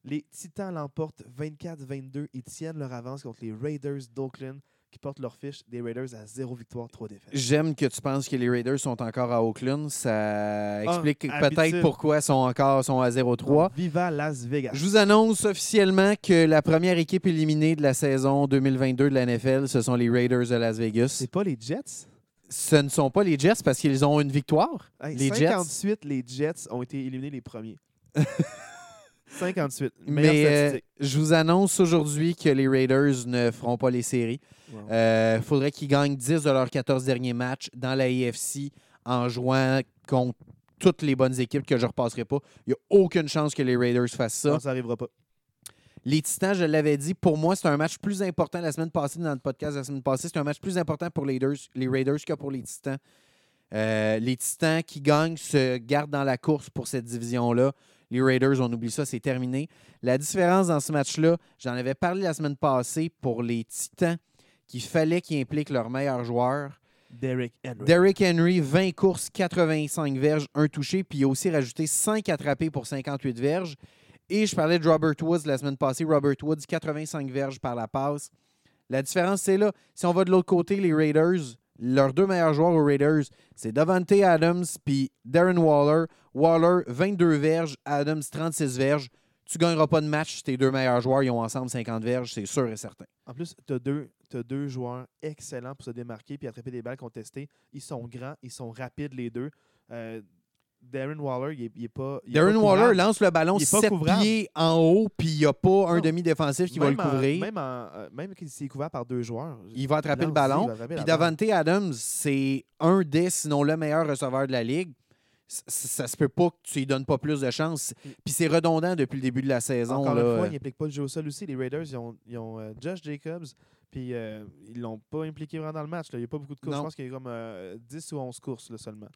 S1: Les Titans l'emportent 24-22 et tiennent leur avance contre les Raiders d'Oakland qui portent leur fiche des Raiders à 0 victoire, 3 défaites.
S2: J'aime que tu penses que les Raiders sont encore à Oakland. Ça explique
S1: Ah,
S2: peut-être
S1: habitude.
S2: pourquoi ils sont encore sont à 0-3.
S1: Viva Las Vegas.
S2: Je vous annonce officiellement que la première équipe éliminée de la saison 2022 de la NFL, ce sont les Raiders de Las Vegas.
S1: C'est pas les Jets?
S2: Ce ne sont pas les Jets parce qu'ils ont une victoire.
S1: Hey,
S2: les Jets.
S1: 58, les Jets ont été éliminés les premiers. 58. Meilleure
S2: Mais euh, je vous annonce aujourd'hui que les Raiders ne feront pas les séries.
S1: Wow.
S2: Il faudrait qu'ils gagnent 10 de leurs 14 derniers matchs dans la AFC en jouant contre toutes les bonnes équipes que je ne repasserai pas. Il n'y a aucune chance que les Raiders fassent ça.
S1: Non, ça arrivera pas.
S2: Les Titans, je l'avais dit, pour moi, c'est un match plus important la semaine passée, dans le podcast la semaine passée, c'est un match plus important pour les Raiders, les Raiders que pour les Titans. Euh, les Titans qui gagnent se gardent dans la course pour cette division-là. Les Raiders, on oublie ça, c'est terminé. La différence dans ce match-là, j'en avais parlé la semaine passée pour les Titans, qu'il fallait qu'ils impliquent leurs meilleurs joueurs.
S1: Derrick Henry.
S2: Derrick Henry, 20 courses, 85 verges, un touché, puis il a aussi rajouté 5 attrapés pour 58 verges. Et je parlais de Robert Woods la semaine passée. Robert Woods, 85 verges par la passe. La différence, c'est là. Si on va de l'autre côté, les Raiders, leurs deux meilleurs joueurs aux Raiders, c'est Davante Adams puis Darren Waller. Waller, 22 verges, Adams, 36 verges. Tu ne gagneras pas de match si tes deux meilleurs joueurs ils ont ensemble 50 verges, c'est sûr et certain.
S1: En plus, tu as deux, deux joueurs excellents pour se démarquer puis attraper des balles contestées. Ils sont grands, ils sont rapides les deux. Euh, Darren Waller, il est, il est pas. il est
S2: Darren
S1: pas
S2: Waller lance le ballon
S1: Il est pas
S2: 7
S1: couvrable.
S2: pieds en haut, puis il n'y a pas un demi-défensif qui va le
S1: en-
S2: couvrir.
S1: même, en- euh, même s'il est couvert par deux joueurs.
S2: il va attraper le
S1: il
S2: ballon. Puis. Davante Adams, c'est un des, sinon le meilleur receveur de la ligue. C- Ça se peut pas que tu lui donnes pas plus de chance. Puis c'est redondant depuis le début de la saison.
S1: Encore
S2: là.
S1: une fois, ils n'impliquent pas le jeu au sol aussi. Les Raiders, ils ont, ils ont euh, Josh Jacobs, puis euh, ils l'ont pas impliqué vraiment dans le match. là. Il n'y a pas beaucoup de courses.
S2: Non.
S1: Je pense qu'il y a comme euh, 10 ou 11 courses là, seulement.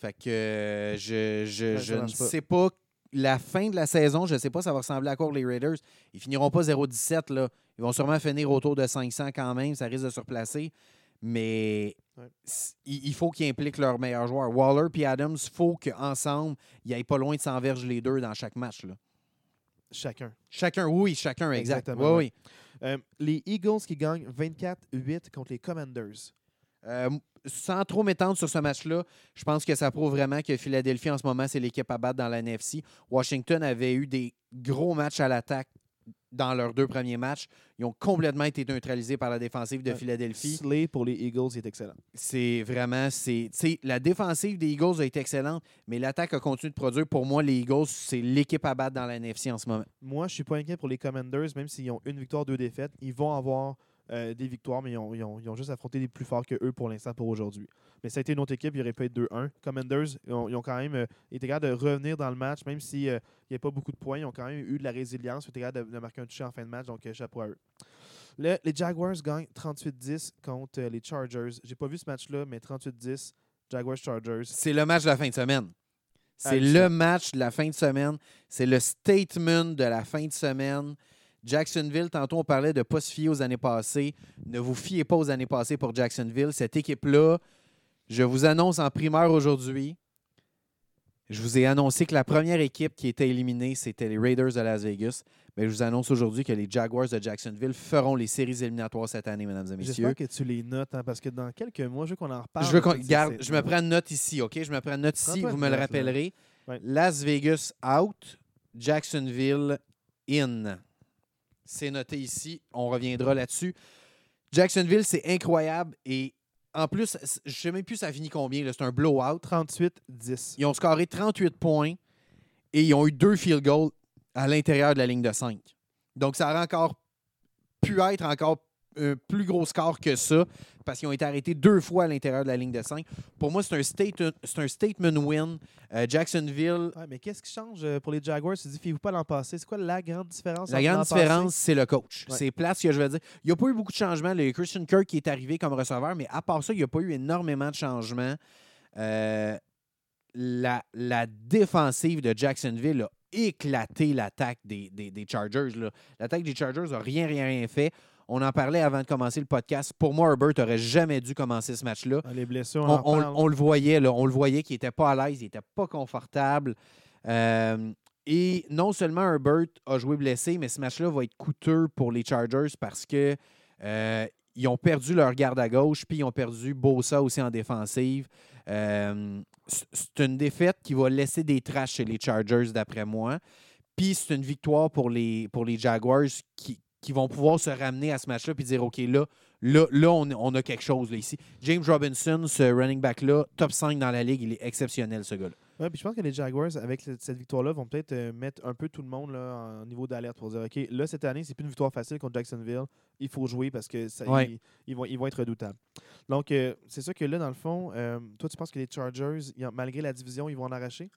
S2: Fait que euh, je, je, je ne sais pas. La fin de la saison, je ne sais pas ça va ressembler à quoi pour les Raiders. Ils finiront pas 0-17. là. Ils vont sûrement finir autour de 500 quand même. Ça risque de surplacer. Mais
S1: Ouais.
S2: s- il faut qu'ils impliquent leurs meilleurs joueurs. Waller et Adams, il faut qu'ensemble, ils aillent pas loin de 100 verges les deux dans chaque match. là.
S1: Chacun.
S2: Chacun, oui, chacun, exact.
S1: Exactement,
S2: Oui,
S1: ouais.
S2: oui.
S1: Euh, les Eagles qui gagnent 24-8 contre les Commanders.
S2: Euh, sans trop m'étendre sur ce match-là, je pense que ça prouve vraiment que Philadelphie, en ce moment, c'est l'équipe à battre dans la NFC. Washington avait eu des gros matchs à l'attaque dans leurs deux premiers matchs. Ils ont complètement été neutralisés par la défensive de. Philadelphie.
S1: Slay pour les Eagles, est excellent.
S2: C'est vraiment. c'est La défensive des Eagles a été excellente, mais l'attaque a continué de produire. Pour moi, les Eagles, c'est l'équipe à battre dans la NFC en ce moment.
S1: Moi, je suis pas inquiet pour les Commanders, même s'ils ont une victoire, deux défaites. Ils vont avoir euh, des victoires, mais ils ont, ils ont- ils ont juste affronté des plus forts que eux pour l'instant pour aujourd'hui. Mais ça a été une autre équipe, il aurait pu être 2-1. Commanders, ils ont, ils ont quand même euh, été capables de revenir dans le match, même s'il n'y a pas beaucoup de points. Ils ont quand même eu de la résilience, ils ont été capables de, de marquer un toucher en fin de match, donc euh, chapeau à eux. Le- les Jaguars gagnent 38-10 contre euh, les Chargers. J'ai pas vu ce match-là, mais 38-10, Jaguars-Chargers.
S2: C'est le match de la fin de semaine. C'est le match de la fin de semaine. C'est le statement de la fin de semaine. Jacksonville, tantôt, on parlait de ne pas se fier aux années passées. Ne vous fiez pas aux années passées pour Jacksonville. Cette équipe-là, je vous annonce en primeur aujourd'hui. Je vous ai annoncé que la première équipe qui était éliminée, c'était les Raiders de Las Vegas. Mais je vous annonce aujourd'hui que les Jaguars de Jacksonville feront les séries éliminatoires cette année, mesdames et messieurs.
S1: J'espère que tu les notes, hein, parce que dans quelques mois, je veux qu'on en reparle.
S2: Je veux qu'on garde, je me prends une note ici, OK? Je me prends une note ici, vous me le rappellerez.
S1: Ouais.
S2: Las Vegas out, Jacksonville in. C'est noté ici, on reviendra là-dessus. Jacksonville, c'est incroyable et en plus, je ne sais même plus ça finit combien, c'est un blowout.
S1: 38-10.
S2: Ils ont scoré 38 points et ils ont eu deux field goals à l'intérieur de la ligne de 5. Donc, ça aurait encore pu être encore un plus gros score que ça parce qu'ils ont été arrêtés deux fois à l'intérieur de la ligne de 5. Pour moi, c'est un, state- un statement win. Euh, Jacksonville,
S1: Ouais, mais qu'est-ce qui change euh, pour les Jaguars? Tu dis, fiez-vous pas l'an passé. C'est quoi la grande différence?
S2: la grande différence, c'est le coach.
S1: Ouais.
S2: C'est plate ce que je veux dire. Il n'y a pas eu beaucoup de changements. Le Christian Kirk qui est arrivé comme receveur, mais à part ça, il n'y a pas eu énormément de changements. Euh, la, la défensive de Jacksonville a éclaté l'attaque des, des- des Chargers. L'attaque des Chargers n'a rien, rien, rien fait. On en parlait avant de commencer le podcast. Pour moi, Herbert n'aurait jamais dû commencer ce match-là.
S1: Ah, Les blessures, on,
S2: On,
S1: en
S2: on-
S1: parle.
S2: on le voyait, là, on le voyait qu'il n'était pas à l'aise, il n'était pas confortable. Euh, et non seulement Herbert a joué blessé, mais ce match-là va être coûteux pour les Chargers parce que euh, ils ont perdu leur garde à gauche, puis ils ont perdu Bosa aussi en défensive. Euh, c'est une défaite qui va laisser des traces chez les Chargers, d'après moi. Puis c'est une victoire pour les, pour les Jaguars qui, qui vont pouvoir se ramener à ce match-là puis dire OK, là, là, là on, on a quelque chose là, ici. James Robinson, ce running back-là, top 5 dans la ligue, il est exceptionnel, ce gars-là.
S1: Ouais, puis je pense que les Jaguars, avec cette victoire-là, vont peut-être euh, mettre un peu tout le monde là, en niveau d'alerte pour dire OK, là, cette année, c'est plus une victoire facile contre Jacksonville. Il faut jouer parce que ça,
S2: Ouais.
S1: ils, ils vont, ils vont être redoutables. Donc, euh, c'est ça que là, dans le fond, euh, toi, tu penses que les Chargers, ils malgré la division, ils vont en arracher?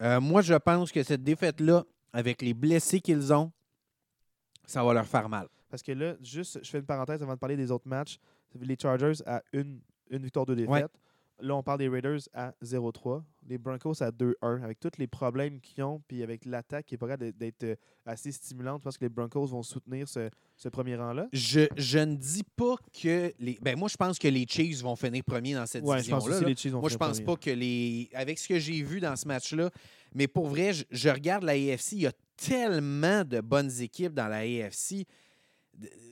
S2: Moi, je pense que cette défaite-là, avec les blessés qu'ils ont, ça va leur faire mal.
S1: Parce que là, juste, je fais une parenthèse avant de parler des autres matchs. Les Chargers à une, une victoire, deux défaites.
S2: Ouais.
S1: Là, on parle des Raiders à 0-3. Les Broncos à 2-1. Avec tous les problèmes qu'ils ont, puis avec l'attaque qui est pas d'être- euh, assez stimulante, pense que les Broncos vont soutenir ce, ce premier rang-là.
S2: Je, je ne dis pas que les. Ben moi, je pense que les Chiefs vont finir premier dans cette
S1: Ouais,
S2: division-là. Moi, je pense
S1: premier.
S2: pas que les. Avec ce que j'ai vu dans ce match-là, mais pour vrai, je, je regarde la AFC, il y a tellement de bonnes équipes dans la AFC.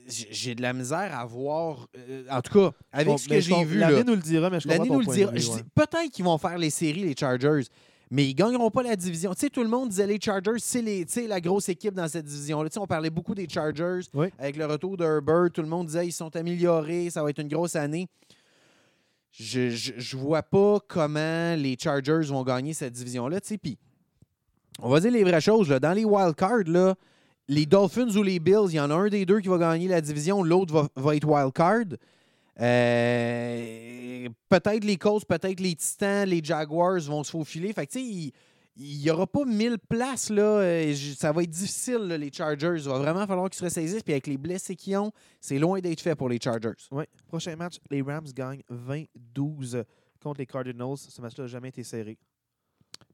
S2: J'ai de la misère à voir. euh, en tout cas, avec
S1: Bon,
S2: ce que j'ai vu.
S1: L'année nous le dira, mais je comprends
S2: L'année nous le dira.
S1: ouais.
S2: Peut-être qu'ils vont faire les séries, les Chargers, mais ils ne gagneront pas la division. Tu sais, tout le monde disait les Chargers, c'est la grosse équipe dans cette division-là. Tu sais, on parlait beaucoup des Chargers
S1: Oui.
S2: avec le retour de Herbert. Tout le monde disait ils sont améliorés, ça va être une grosse année. Je, je vois pas comment les Chargers vont gagner cette division-là. tu sais. Puis, on va dire les vraies choses. Dans les wildcards, les Dolphins ou les Bills, il y en a un des deux qui va gagner la division, l'autre va, être wildcard. Euh, peut-être les Colts, peut-être les Titans, les Jaguars vont se faufiler. Fait que, tu sais, il- n'y aura pas 1000 places. Là. Euh, Ça va être difficile, les Chargers. Il va vraiment falloir qu'ils se ressaisissent. Puis avec les blessés qu'ils ont, c'est loin d'être fait pour les Chargers.
S1: Ouais. Prochain match, les Rams gagnent 20-12 contre les Cardinals. Ce match-là n'a jamais été serré.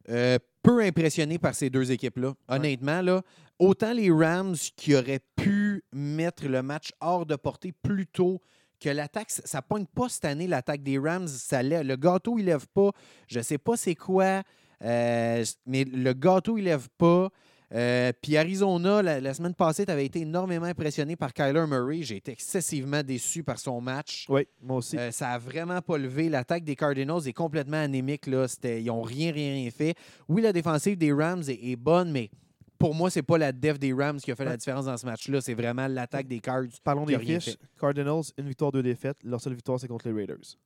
S2: Euh, peu impressionné par ces deux équipes-là. Honnêtement, là, autant les Rams qui auraient pu mettre le match hors de portée plus tôt que l'attaque, ça- ça pogne pas cette année, l'attaque des Rams. Ça lève- le gâteau, il lève pas. Je sais pas c'est quoi, euh, mais le gâteau, il lève pas. Euh, Puis Arizona, la, la semaine passée, tu avais été énormément impressionné par Kyler Murray. J'ai été excessivement déçu par son match.
S1: Oui, moi aussi.
S2: Euh, ça a vraiment pas levé. L'attaque des Cardinals est complètement anémique. Là. Ils n'ont rien, rien, rien fait. Oui, la défensive des Rams est, est bonne, mais pour moi, c'est pas la def des Rams qui a fait la différence dans ce match-là. C'est vraiment l'attaque des Cards.
S1: Parlons des fiches.
S2: fait.
S1: Cardinals, une victoire, deux défaites. Leur seule victoire, c'est contre les Raiders.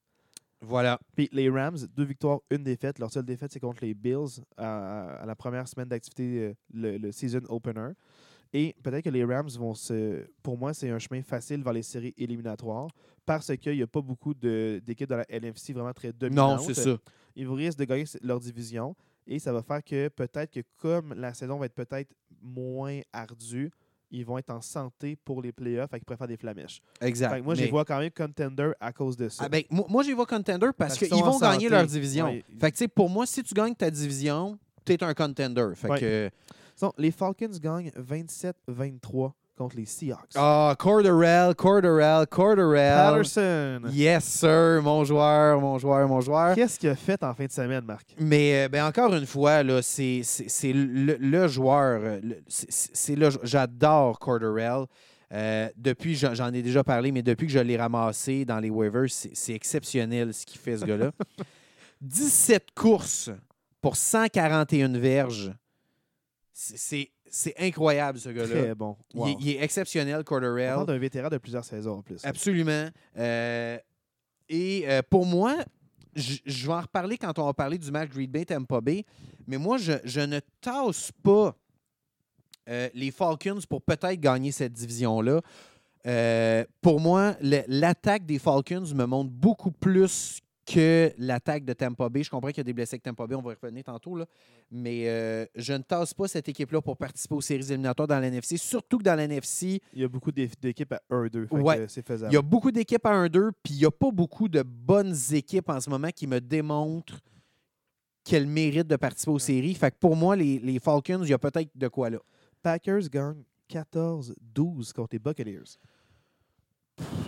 S2: Voilà.
S1: Puis les Rams, deux victoires, une défaite. Leur seule défaite, c'est contre les Bills à, à la première semaine d'activité, euh, le, le season opener. Et peut-être que les Rams vont se. Pour moi, c'est un chemin facile vers les séries éliminatoires parce qu'il n'y a pas beaucoup d'équipes dans la NFC vraiment très
S2: Non,
S1: dominantes.
S2: c'est ça.
S1: Ils risquent de gagner leur division et ça va faire que peut-être que comme la saison va être peut-être moins ardue, ils vont être en santé pour les playoffs et qu'ils faire des flamèches.
S2: Exact.
S1: Fait que moi, je les
S2: Mais-
S1: vois quand même contender à cause de ça.
S2: Ah ben, moi, moi, j'y vois contender parce,
S1: Parce qu'ils
S2: vont gagner leur division.
S1: Ouais.
S2: Fait que, tu sais, pour moi, si tu gagnes ta division, tu es un contender. Fait
S1: Ouais.
S2: que.
S1: Les Falcons gagnent 27-23 contre les Seahawks.
S2: Ah, Corderell, Corderell, Corderell.
S1: Patterson!
S2: Yes, sir. Mon joueur, mon joueur, mon joueur.
S1: Qu'est-ce qu'il a fait en fin de semaine, Marc?
S2: Mais euh, ben, encore une fois, là, c'est, c'est, c'est le, le joueur. euh, le- c'est, c'est le, j'adore Corderell. Euh, depuis, j'en, ai déjà parlé, mais depuis que je l'ai ramassé dans les waivers, c'est exceptionnel ce qu'il fait, ce gars-là. 17 courses pour 141 verges. C'est, incroyable, ce gars-là.
S1: Très bon.
S2: Il,
S1: Wow.
S2: est, il est exceptionnel,
S1: On
S2: Corderell.
S1: parle d'un vétéran de plusieurs saisons en plus.
S2: Absolument. Euh, et euh, pour moi, je vais en reparler quand on va parler du match Green Bay Tampa Bay, mais moi, je, je ne tasse pas euh, les Falcons pour peut-être gagner cette division-là. Pour moi, l'attaque des Falcons me montre beaucoup plus que l'attaque de Tampa Bay. Je comprends qu'il y a des blessés avec Tampa Bay, on va y revenir tantôt, là. mais euh, je ne tasse pas cette équipe-là pour participer aux séries éliminatoires dans l'NFC, surtout que dans l'NFC,
S1: Il y a beaucoup d'équipes à 1-2. fait
S2: Ouais.
S1: C'est faisable.
S2: il y a beaucoup d'équipes à 1-2, puis il n'y a pas beaucoup de bonnes équipes en ce moment qui me démontrent qu'elles méritent de participer aux séries. Fait que pour moi, les, les Falcons, il y a peut-être de quoi là.
S1: Packers gagnent 14-12 contre les Buccaneers.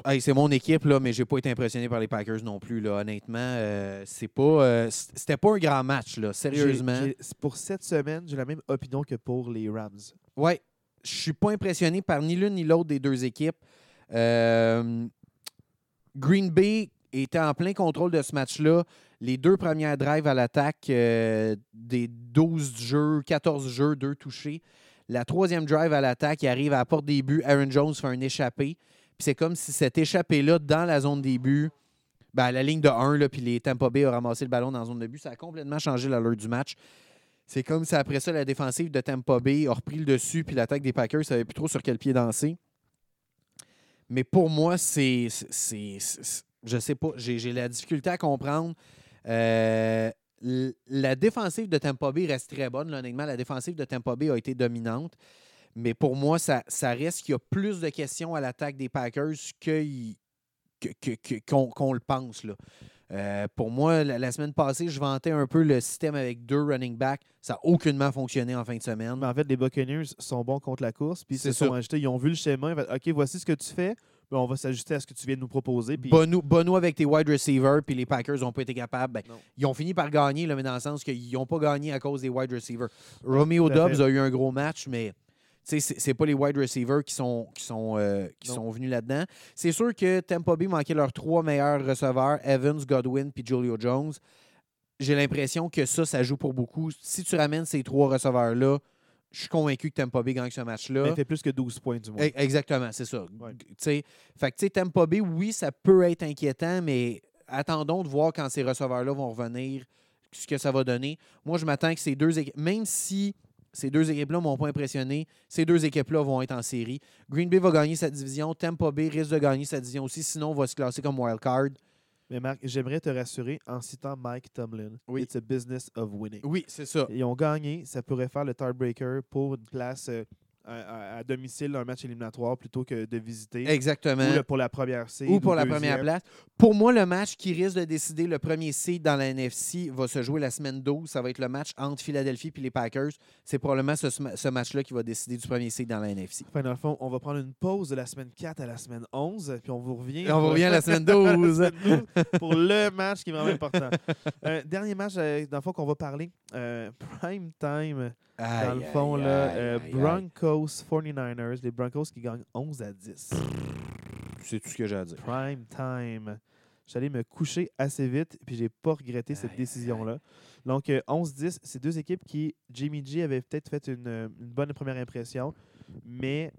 S2: Hey, c'est mon équipe, là, mais j'ai pas été impressionné par les Packers non plus. Là. Honnêtement, euh, c'est pas, euh, c'était pas un grand match, là, sérieusement.
S1: J'ai- j'ai- Pour cette semaine, j'ai la même opinion que pour les Rams.
S2: Ouais, je suis pas impressionné par ni l'une ni l'autre des deux équipes. Euh, Green Bay était en plein contrôle de ce match-là. Les deux premières drives à l'attaque, euh, des 12 jeux, 14 jeux, deux touchés. La troisième drive à l'attaque, il arrive à la porte des buts. Aaron Jones fait un échappé. C'est comme si cet échappé-là, dans la zone des buts, ben, la ligne de 1, là, puis les Tampa Bay ont ramassé le ballon dans la zone de but, ça a complètement changé l'allure du match. C'est comme si après ça, la défensive de Tampa Bay a repris le dessus, puis l'attaque des Packers savait plus trop sur quel pied danser. Mais pour moi, c'est. Je sais pas, j'ai la difficulté à comprendre. Euh, la défensive de Tampa Bay reste très bonne. là, honnêtement, la défensive de Tampa Bay a été dominante. Mais pour moi, ça, ça reste qu'il y a plus de questions à l'attaque des Packers que y- que- que- qu'on qu'on le pense. Là. Euh, pour moi, la, la semaine passée, je vantais un peu le système avec deux running backs. Ça n'a aucunement fonctionné en fin de semaine.
S1: Mais en fait, les Buccaneers sont bons contre la course, puis ils sont ajustés. Ils ont vu le schéma. Ils ont fait, OK, voici ce que tu fais. Ben, on va s'ajuster à ce que tu viens de nous proposer. Puis
S2: Bono, Bono avec tes wide receivers, puis les Packers n'ont pas été capables. Ben, ils ont fini par gagner, là, mais dans le sens qu'ils n'ont pas gagné à cause des wide receivers. Romeo Dobbs a eu un gros match, mais c'est c'est pas les wide receivers qui sont, qui sont, euh, qui
S1: Non.
S2: sont venus là-dedans. C'est sûr que Tampa Bay manquait leurs trois meilleurs receveurs, Evans, Godwin puis Julio Jones. J'ai l'impression que ça, ça joue pour beaucoup. Si tu ramènes ces trois receveurs-là, je suis convaincu que Tampa Bay gagne ce match-là.
S1: mais fait plus que 12 points du moins.
S2: E- Exactement, c'est ça.
S1: Ouais.
S2: Tu sais, Fait que, Tampa Bay, oui, ça peut être inquiétant, mais attendons de voir quand ces receveurs-là vont revenir, ce que ça va donner. Moi, je m'attends que ces deux équipes, même si ces deux équipes-là ne m'ont pas impressionné, ces deux équipes-là vont être en série. Green Bay va gagner sa division, Tampa Bay risque de gagner sa division aussi, sinon on va se classer comme wild card.
S1: Mais Marc, j'aimerais te rassurer en citant Mike Tomlin.
S2: Oui.
S1: It's a business of winning.
S2: Oui, c'est ça.
S1: Ils ont gagné. Ça pourrait faire le tiebreaker pour une place euh, à, domicile un match éliminatoire plutôt que de visiter.
S2: Exactement.
S1: Ou le- pour la première seed.
S2: ou pour la première place. Pour moi, le match qui risque de décider le premier seed dans la NFC va se jouer la semaine 12. Ça va être le match entre Philadelphie et les Packers. C'est probablement ce, ce match-là qui va décider du premier seed dans la NFC.
S1: Enfin, dans le fond, on va prendre une pause de la semaine 4 à la semaine 11, puis on vous revient.
S2: Et on vous revient à la semaine
S1: à la
S2: 12.
S1: semaine 12 pour le match qui est vraiment important. Euh, dernier match, euh, dans le fond, qu'on va parler. euh, prime time, dans le fond, là, euh, Broncos 49ers, les Broncos qui gagnent 11 à 10.
S2: C'est tout ce que j'ai à dire.
S1: Prime time. J'allais me coucher assez vite, puis j'ai pas regretté cette décision-là. Donc, euh, 11-10, c'est deux équipes qui, Jimmy G avait peut-être fait une, euh, une bonne première impression, mais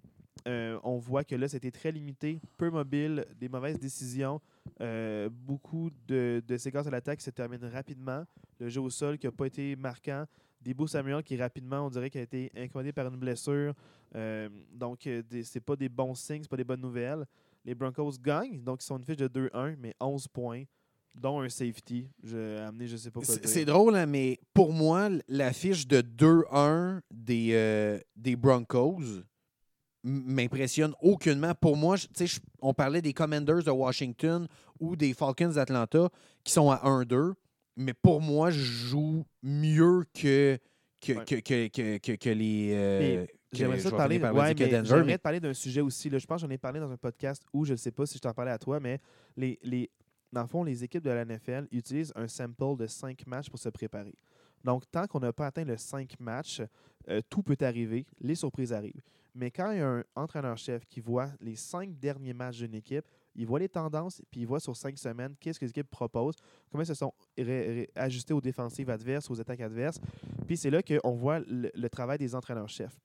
S1: euh, on voit que là, c'était très limité, peu mobile, des mauvaises décisions, euh, beaucoup de, de séquences à l'attaque qui se terminent rapidement, le jeu au sol qui n'a pas été marquant, Debo Samuel qui rapidement, on dirait qu'il a été incommodé par une blessure. Euh, donc, euh, c'est pas des bons signes, c'est pas des bonnes nouvelles. Les Broncos gagnent, donc ils sont une fiche de 2-1, mais 11 points, dont un safety. J'ai amené, je sais pas quoi
S2: C'est drôle, hein, mais pour moi, la fiche de 2-1 des, euh, des Broncos m'impressionne aucunement. Pour moi, je- je- on parlait des Commanders de Washington ou des Falcons d'Atlanta qui sont à 1-2, mais pour moi, je joue mieux que, que,
S1: Ouais.
S2: que, que, que, que- que les. euh,
S1: J'aimerais ça te parler, ouais, mais
S2: Denver, mais-
S1: te parler d'un sujet aussi. Là. Je pense que j'en ai parlé dans un podcast où je ne sais pas si je t'en parlais à toi, mais les, les, dans le fond, les équipes de la NFL utilisent un sample de 5 matchs pour se préparer. Donc, tant qu'on n'a pas atteint le 5 matchs, euh, tout peut arriver, les surprises arrivent. Mais quand il y a un entraîneur-chef qui voit les 5 derniers matchs d'une équipe, il voit les tendances, puis il voit sur 5 semaines qu'est-ce que les équipes proposent, comment elles se sont ajustées aux défensives adverses, aux attaques adverses. Puis c'est là qu'on voit le, travail des entraîneurs-chefs.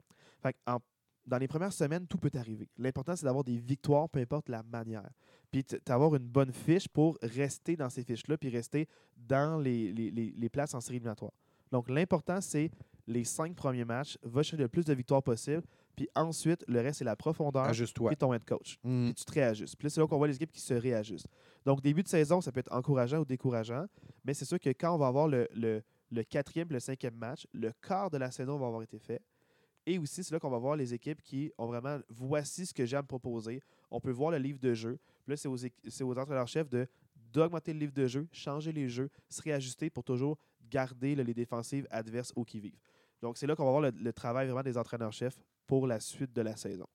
S1: En- dans les premières semaines, tout peut arriver. L'important, c'est d'avoir des victoires, peu importe la manière. Puis d'avoir une bonne fiche pour rester dans ces fiches-là, puis rester dans les, les- les- les places en série éliminatoire. Donc, l'important, c'est les cinq premiers matchs, va chercher le plus de victoires possible, puis ensuite, le reste, c'est la profondeur,
S2: Ajuste-toi.
S1: puis ton head coach.
S2: Mm.
S1: Puis tu te réajustes. Puis là, c'est là qu'on voit les équipes qui se réajustent. Donc, début de saison, ça peut être encourageant ou décourageant, mais c'est sûr que quand on va avoir le, le, le quatrième et le cinquième match, le quart de la saison va avoir été fait. Et aussi, c'est là qu'on va voir les équipes qui ont vraiment voici ce que j'ai à me proposer. On peut voir le livre de jeu. Puis là, c'est aux, équ- c'est aux entraîneurs-chefs de d'augmenter le livre de jeu, changer les jeux, se réajuster pour toujours garder là, les défensives adverses au qui-vive. Donc, c'est là qu'on va voir le, le travail vraiment des entraîneurs-chefs pour la suite de la saison.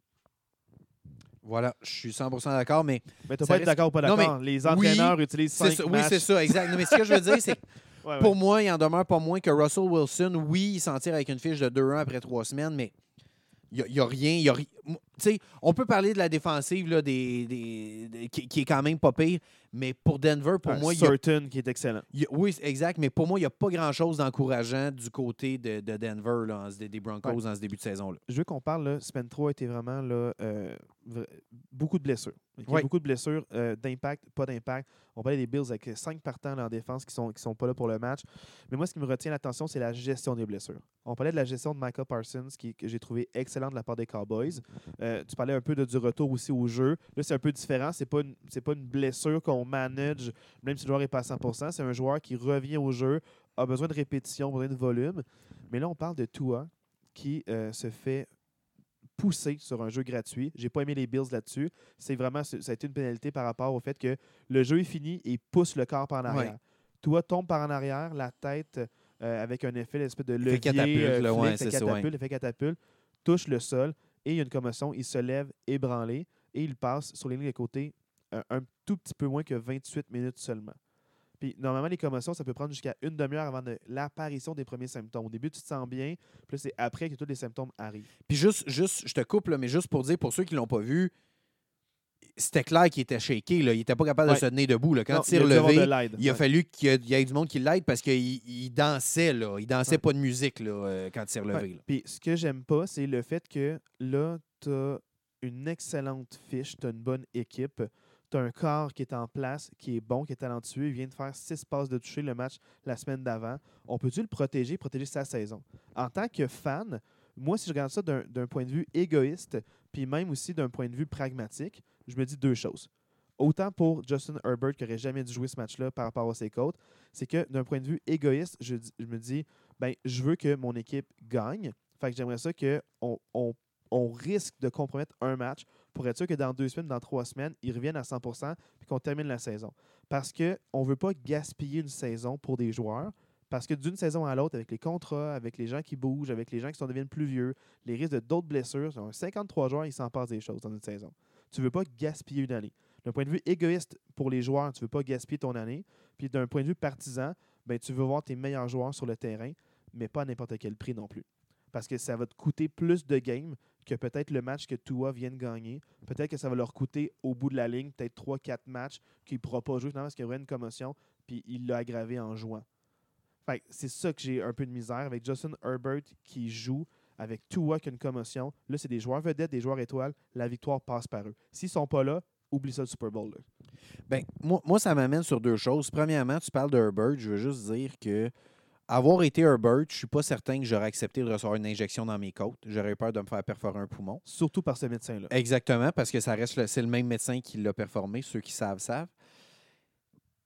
S2: Voilà, je suis 100% d'accord, mais
S1: Mais tu pas être d'accord ou pas d'accord? Les entraîneurs utilisent cinq
S2: ça, oui,
S1: matchs.
S2: c'est ça, exact. Non, mais ce que je veux dire, c'est que
S1: Ouais, ouais.
S2: Pour moi, il en demeure pas moins que Russell Wilson. Oui, il s'en tire avec une fiche de 2-1 après trois semaines, mais il n'y a, rien. y a ri- sais, on peut parler de la défensive là, des, des- des- qui, qui est quand même pas pire, mais pour Denver, pour
S1: Ah,
S2: moi, il y a-
S1: Certain qui est excellent.
S2: il y a- oui, exact, mais pour moi, il n'y a pas grand-chose d'encourageant du côté de, de Denver, là, en des Broncos,
S1: Ouais.
S2: dans ce début de saison-là.
S1: Je veux qu'on parle, là, semaine 3 était vraiment là, euh, beaucoup de blessures. Beaucoup de blessures, euh, d'impact, pas d'impact. On parlait des Bills avec cinq partants là, en défense qui sont, qui sont pas là pour le match. Mais moi, ce qui me retient l'attention, c'est la gestion des blessures. On parlait de la gestion de Michael Parsons, qui, que j'ai trouvé excellent de la part des Cowboys. Euh, tu parlais un peu de, du retour aussi au jeu. Là, c'est un peu différent. C'est pas une, c'est pas une blessure qu'on manage, même si le joueur n'est pas à 100% C'est un joueur qui revient au jeu, a besoin de répétition, besoin de volume. Mais là, on parle de Tua qui euh, se fait pousser sur un jeu gratuit. J'ai pas aimé les Bills là-dessus. C'est vraiment, ça a été une pénalité par rapport au fait que le jeu est fini et il pousse le corps par en arrière.
S2: Ouais.
S1: Tua tombe par en arrière, la tête euh, avec un effet, l'espèce de levier,
S2: catapulte,
S1: euh,
S2: ouais,
S1: fait
S2: c'est ça,
S1: catapulte,
S2: ouais.
S1: effet catapulte, touche le sol et il y a une commotion. Il se lève ébranlé et il passe sur les lignes de côté euh, un tout petit peu moins que 28 minutes seulement. Puis normalement, les commotions, ça peut prendre jusqu'à une demi-heure avant l'apparition des premiers symptômes. Au début, tu te sens bien, puis c'est après que tous les symptômes arrivent.
S2: Puis juste, juste, je te coupe, là, mais juste pour dire, pour ceux qui ne l'ont pas vu, c'était clair qu'il était shaké. Là. Il n'était pas capable
S1: Ouais.
S2: de se tenir debout. Là. Quand
S1: Non,
S2: il s'est relevé, il a
S1: Ouais.
S2: fallu qu'il y ait- du monde qui l'aide parce qu'il il dansait. Là. Il dansait
S1: Ouais.
S2: pas de musique là, euh, quand il s'est relevé.
S1: Puis ce que j'aime pas, c'est le fait que là, tu as une excellente fiche, tu as une bonne équipe, tu as un corps qui est en place, qui est bon, qui est talentueux. Il vient de faire six passes de toucher le match la semaine d'avant. On peut-tu le protéger, protéger sa saison? En tant que fan, moi, si je regarde ça d'un d'un point de vue égoïste, puis même aussi d'un point de vue pragmatique, je me dis deux choses. Autant pour Justin Herbert qui n'aurait jamais dû jouer ce match-là par rapport à ses côtes, c'est que d'un point de vue égoïste, je, me dis, ben, je veux que mon équipe gagne. Fait que j'aimerais ça qu'on on, on risque de compromettre un match pour être sûr que dans deux semaines, dans trois semaines, ils reviennent à 100% puis qu'on termine la saison. Parce qu'on ne veut pas gaspiller une saison pour des joueurs. Parce que d'une saison à l'autre, avec les contrats, avec les gens qui bougent, avec les gens qui sont deviennent plus vieux, les risques de d'autres blessures, sur un 53 joueurs, il s'en passe des choses dans une saison. Tu ne veux pas gaspiller une année. D'un point de vue égoïste pour les joueurs, tu ne veux pas gaspiller ton année. Puis d'un point de vue partisan, ben, tu veux voir tes meilleurs joueurs sur le terrain, mais pas à n'importe quel prix non plus. Parce que ça va te coûter plus de games que peut-être le match que Tua vient de gagner. Peut-être que ça va leur coûter au bout de la ligne, peut-être 3-4 matchs qu'il ne pourra pas jouer finalement parce qu'il y aurait une commotion, puis il l'a aggravé en jouant. Fait c'est ça que j'ai un peu de misère avec Justin Herbert qui joue, avec Tua qui a une commotion. Là, c'est des joueurs vedettes, des joueurs étoiles. La victoire passe par eux. S'ils sont pas là, oublie ça le Super Bowl. là.
S2: Ben, moi, moi, ça m'amène sur deux choses. Premièrement, tu parles de Herbert. Je veux juste dire que avoir été Herbert, je suis pas certain que j'aurais accepté de recevoir une injection dans mes côtes. J'aurais eu peur de me faire perforer un poumon.
S1: Surtout par ce médecin-là.
S2: Exactement, parce que ça reste c'est le même médecin qui l'a performé. Ceux qui savent, savent.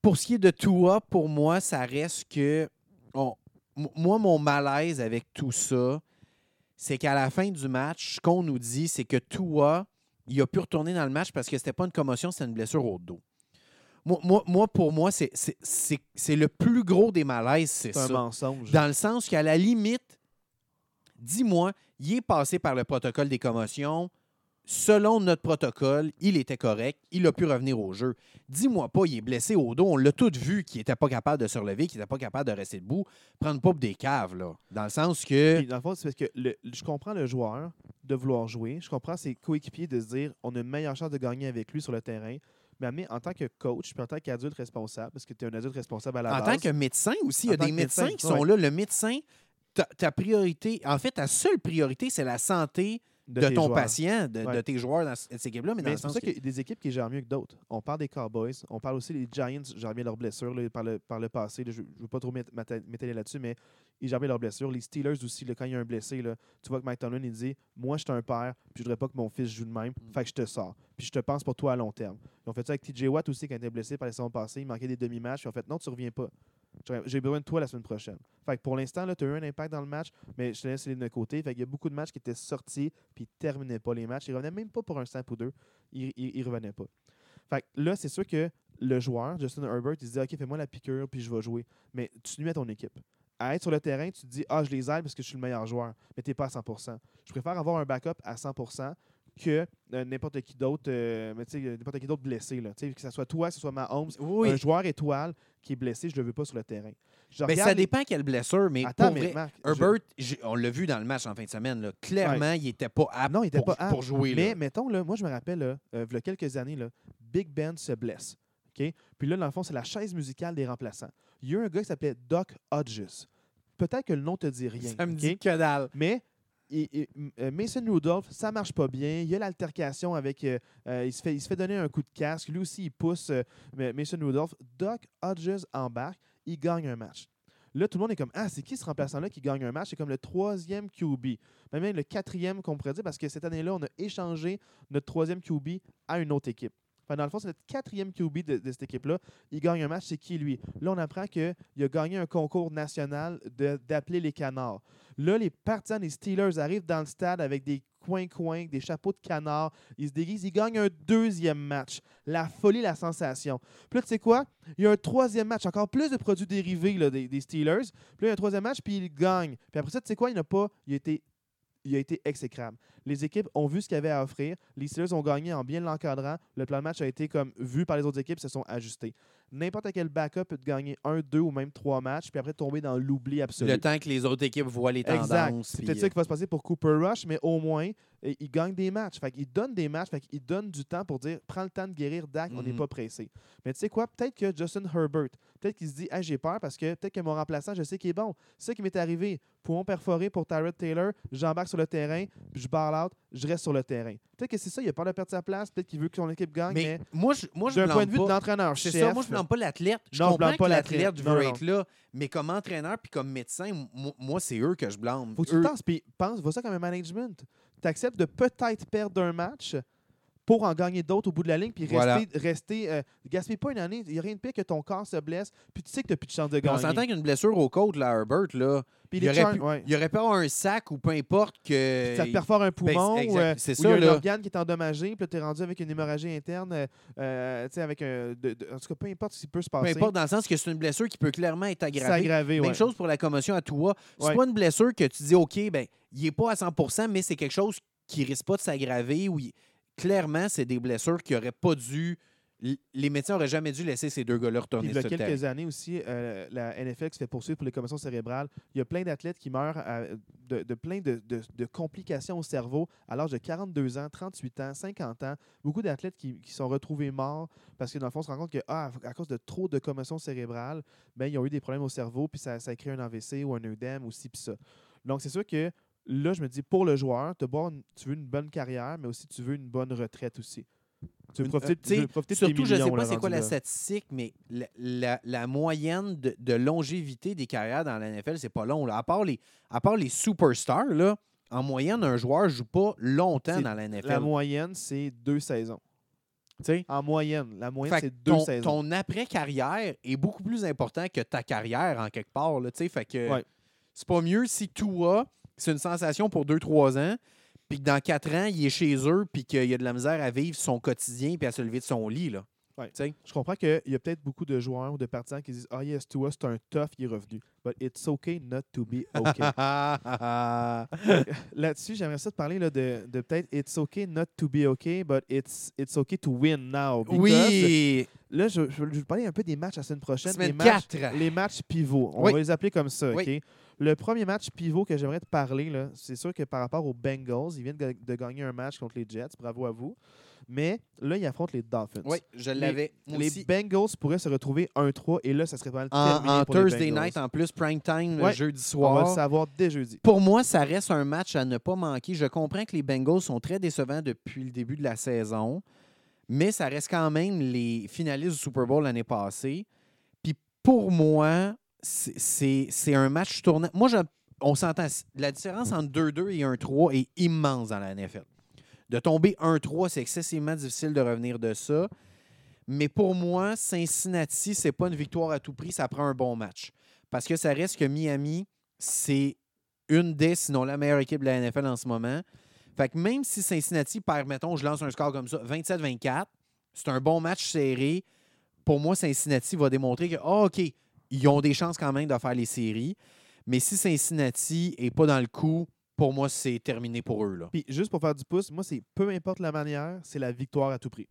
S2: Pour ce qui est de Tua, pour moi, ça reste que. on- moi, mon malaise avec tout ça, c'est qu'à la fin du match, ce qu'on nous dit, c'est que Tua, il a pu retourner dans le match parce que c'était pas une commotion, c'était une blessure au dos. Moi, moi, moi, pour moi, c'est- le plus gros des malaises, c'est
S1: C'est un
S2: ça.
S1: mensonge.
S2: Dans le sens qu'à la limite, dis-moi, il est passé par le protocole des commotions. Selon notre protocole, il était correct. Il a pu revenir au jeu. Dis-moi pas, il est blessé au dos. On l'a tout vu qu'il n'était pas capable de se relever, qu'il n'était pas capable de rester debout. Prendre pas des caves, là. Dans le sens que.
S1: Puis, dans le fond, c'est parce que le- je comprends le joueur de vouloir jouer. Je comprends ses coéquipiers de se dire on a une meilleure chance de gagner avec lui sur le terrain. Mais en tant que coach, puis en tant qu'adulte responsable, parce que tu es un adulte responsable à la
S2: En
S1: base.
S2: tant que médecin aussi, il y
S1: En
S2: a des médecins
S1: médecin,
S2: qui sont
S1: ouais.
S2: là. Le médecin, ta, ta priorité, en fait, ta seule priorité, c'est la santé de, ton
S1: joueurs.
S2: patient, de, tes joueurs dans cette équipe-là. Mais,
S1: c'est pour ça
S2: que-
S1: qu'il y a des équipes qui gèrent mieux que d'autres. On parle des Cowboys, on parle aussi des Giants, gèrent bien leurs blessures là, par, le, par le passé. là. je ne veux pas trop m'ét- m'éta- m'étaler là-dessus, mais ils gèrent bien leurs blessures. Les Steelers aussi, là, quand il y a un blessé, tu vois que Mike Tomlin il dit Moi, je suis un père, puis je voudrais pas que mon fils joue de même,
S2: Mm.
S1: fait que je te sors. Puis je te pense pour toi à long terme. Ils ont fait ça avec TJ Watt aussi, quand il était blessé par les saisons passées. Il manquait des demi-matchs. Ils ont fait Non, tu reviens pas. J'ai besoin de toi la semaine prochaine. Fait que pour l'instant, tu as eu un impact dans le match, mais je te laisse les de côté. Fait qu'il y a beaucoup de matchs qui étaient sortis, puis ils terminaient pas les matchs. Ils revenaient même pas pour un snap ou deux. Ils, ils, ils revenaient pas. Fait que là, c'est sûr que le joueur, Justin Herbert, il se dit OK, fais-moi la piqûre, puis je vais jouer. Mais tu nuis à ton équipe. À être sur le terrain, tu te dis Ah, je les aide parce que je suis le meilleur joueur. Mais tu n'es pas à 100% Je préfère avoir un backup à 100 que euh, n'importe qui d'autre, euh, mais tu sais, n'importe qui d'autre blessé. Là, que ce soit toi, que ce soit Mahomes,
S2: Oui.
S1: un joueur étoile qui est blessé, je ne le veux pas sur le terrain. Je
S2: Ben, ça dépend quelle blessure, mais
S1: Attends,
S2: pour
S1: mais
S2: vrai,
S1: Marc,
S2: Herbert, on l'a vu dans le match en fin de semaine, là, clairement, il n'était pas apte
S1: Non, il était
S2: pour,
S1: pas apte,
S2: pour jouer.
S1: Mais
S2: là.
S1: mettons, là, moi, je me rappelle, là, euh, il y a quelques années, là, Big Ben se blesse. Puis là, dans le fond, c'est la chaise musicale des remplaçants. Il y a eu un gars qui s'appelait Doc Hodges. Peut-être que le nom te dit rien.
S2: Ça me dit que dalle.
S1: Mais m- euh, Mason Rudolph, ça marche pas bien. Il y a l'altercation avec. euh, euh, il, se fait, il se fait donner un coup de casque. Lui aussi, il pousse Mason Rudolph. Doc Hodges embarque. Il gagne un match. Là, tout le monde est comme Ah, c'est qui ce remplaçant-là qui gagne un match? C'est comme le troisième QB. Même le quatrième qu'on pourrait dire parce que cette année-là, on a échangé notre troisième QB à une autre équipe. Enfin, dans le fond, c'est notre quatrième QB de, cette équipe-là. Il gagne un match, c'est qui lui? Là, on apprend qu'il a gagné un concours national d'appeler les canards. Là, les partisans des Steelers arrivent dans le stade avec des coins-coins, des chapeaux de canard. Ils se déguisent, ils gagnent un deuxième match. La folie, la sensation. Puis là, tu sais quoi? Il y a un troisième match, encore plus de produits dérivés là, des, des Steelers. Puis là, il y a un troisième match, puis ils gagnent. Puis après ça, tu sais quoi? Il n'a pas. Il a été. Il a été exécrable. Les équipes ont vu ce qu'il y avait à offrir. Les Steelers ont gagné en bien l'encadrant. Le plan de match a été comme vu par les autres équipes, se sont ajustés. N'importe quel backup peut te gagner un, deux ou même trois matchs, puis après tomber dans l'oubli absolu.
S2: Le temps que les autres équipes voient les
S1: Exact.
S2: tendances.
S1: C'est peut-être ça qui va se passer pour Cooper Rush, mais au moins, euh, il gagne des matchs. Fait qu'il donne des matchs, fait qu'il donne du temps pour dire prends le temps de guérir Dak, on n'est
S2: Mhm.
S1: pas pressé. Mais tu sais quoi, peut-être que Justin Herbert, peut-être qu'il se dit hey, j'ai peur parce que peut-être que mon remplaçant, je sais qu'il est bon. C'est ça qui m'est arrivé. Poumon perforé pour Tyrod Taylor, j'embarque sur le terrain, puis je barre out, je reste sur le terrain. Peut-être que c'est ça, il a peur de perdre sa place, peut-être qu'il veut que son équipe gagne, mais,
S2: mais moi, je, moi, je
S1: d'un point de vue
S2: pas.
S1: de l'entraîneur,
S2: C'est ça, moi je ne blâme pas l'athlète. Je
S1: Non,
S2: comprends
S1: blâme pas
S2: que
S1: l'athlète. Non,
S2: veut
S1: non.
S2: être là, mais comme entraîneur puis comme médecin, moi, c'est eux que je blâme.
S1: Faut que tu penses, puis pense, vois ça comme un management. Tu acceptes de peut-être perdre un match pour en gagner d'autres au bout de la ligne, puis
S2: Voilà.
S1: rester, rester euh, gaspille pas une année. Il n'y a rien de pire que ton corps se blesse, puis tu sais que tu n'as plus de chance de
S2: Puis on
S1: gagner.
S2: s'entend qu'une blessure au côte, là, Herbert, là,
S1: Puis
S2: il aurait, pu,
S1: ouais.
S2: il aurait avoir un sac ou peu importe que.
S1: Ça te perfore un poumon,
S2: exact,
S1: ou, euh,
S2: c'est
S1: ou
S2: ça,
S1: il y a un organe qui est endommagé, puis tu es rendu avec une hémorragie interne, euh, tu sais, avec un. de- de- en tout cas, peu importe ce qui peut se
S2: Peu
S1: passer.
S2: importe, dans le sens que c'est une blessure qui peut clairement être aggravée.
S1: aggravé,
S2: Même
S1: ouais.
S2: chose pour la commotion à toi. C'est
S1: Ouais.
S2: pas une blessure que tu dis, OK, ben, il n'est pas à 100% mais c'est quelque chose qui risque pas de s'aggraver ou il- clairement, c'est des blessures qui n'auraient pas dû. Les médecins n'auraient jamais dû laisser ces deux gars-là retourner
S1: il y a quelques
S2: terrain.
S1: années aussi, euh, la NFL se fait poursuivre pour les commotions cérébrales. Il y a plein d'athlètes qui meurent à- de, de plein de, de- de complications au cerveau à l'âge de 42 ans, 38 ans, 50 ans. Beaucoup d'athlètes qui, qui sont retrouvés morts parce que dans le fond, on se rend compte que ah, à cause de trop de commotions cérébrales, ben, ils ont eu des problèmes au cerveau, puis ça, ça a créé un AVC ou un œdème aussi, puis ça. Donc, c'est sûr que là, je me dis, pour le joueur, tu veux une bonne carrière, mais aussi tu veux une bonne retraite aussi. Tu veux profiter,
S2: euh,
S1: tu veux profiter de tes
S2: Surtout, je ne sais pas c'est quoi la statistique, mais la, la- la moyenne de, de longévité des carrières dans la NFL, c'est pas long. là. À, part les, à part les superstars, là, en moyenne, un joueur ne joue pas longtemps dans la NFL.
S1: La moyenne, c'est deux saisons. En moyenne, la moyenne, c'est deux
S2: ton,
S1: saisons.
S2: ton après-carrière est beaucoup plus important que ta carrière en quelque part. Là, fait que
S1: Ouais.
S2: c'est pas mieux si toi, c'est une sensation pour 2-3 ans, puis que dans 4 ans, il est chez eux, puis qu'il y a de la misère à vivre son quotidien, puis à se lever de son lit. Là.
S1: Ouais. Je comprends qu'il y a peut-être beaucoup de joueurs ou de partisans qui disent Ah, yes, Tua, c'est un tough, il est revenu. But it's okay not to be okay. Là-dessus, j'aimerais ça te parler là, de, de peut-être It's okay not to be okay, but it's, it's okay to win now.
S2: Oui!
S1: Là, je, je, je vais vous parler un peu des matchs la semaine prochaine. les matchs,
S2: 4.
S1: les matchs pivots. On
S2: Oui.
S1: va les appeler comme ça.
S2: Oui.
S1: OK? Le premier match pivot que j'aimerais te parler, c'est sûr que par rapport aux Bengals, ils viennent de, gagner un match contre les Jets. Bravo à vous. Mais là, ils affrontent les Dolphins.
S2: Oui, je l'avais.
S1: Les. Bengals pourraient se retrouver 1-3 et là, ça serait pas mal
S2: En,
S1: terminé
S2: en
S1: pour les
S2: Thursday night, en plus, prime time,
S1: Ouais.
S2: jeudi
S1: On va le
S2: soir.
S1: savoir dès jeudi.
S2: Pour moi, ça reste un match à ne pas manquer. Je comprends que les Bengals sont très décevants depuis le début de la saison, mais ça reste quand même les finalistes du Super Bowl l'année passée. Puis pour moi, c'est- un match tournant. Moi, on s'entend. La différence entre 2-2 et 1-3 est immense dans la NFL. De tomber 1-3, c'est excessivement difficile de revenir de ça. Mais pour moi, Cincinnati, c'est pas une victoire à tout prix, ça prend un bon match. Parce que ça reste que Miami, c'est une des, sinon la meilleure équipe de la NFL en ce moment. Fait que même si Cincinnati perd, mettons, je lance un score comme ça, 27-24, c'est un bon match serré. Pour moi, Cincinnati va démontrer que, ah, OK, ils ont des chances quand même de faire les séries. Mais si Cincinnati n'est pas dans le coup, pour moi, c'est terminé pour eux. Là.
S1: Puis juste pour faire du pouce, moi, c'est peu importe la manière, c'est la victoire à tout prix.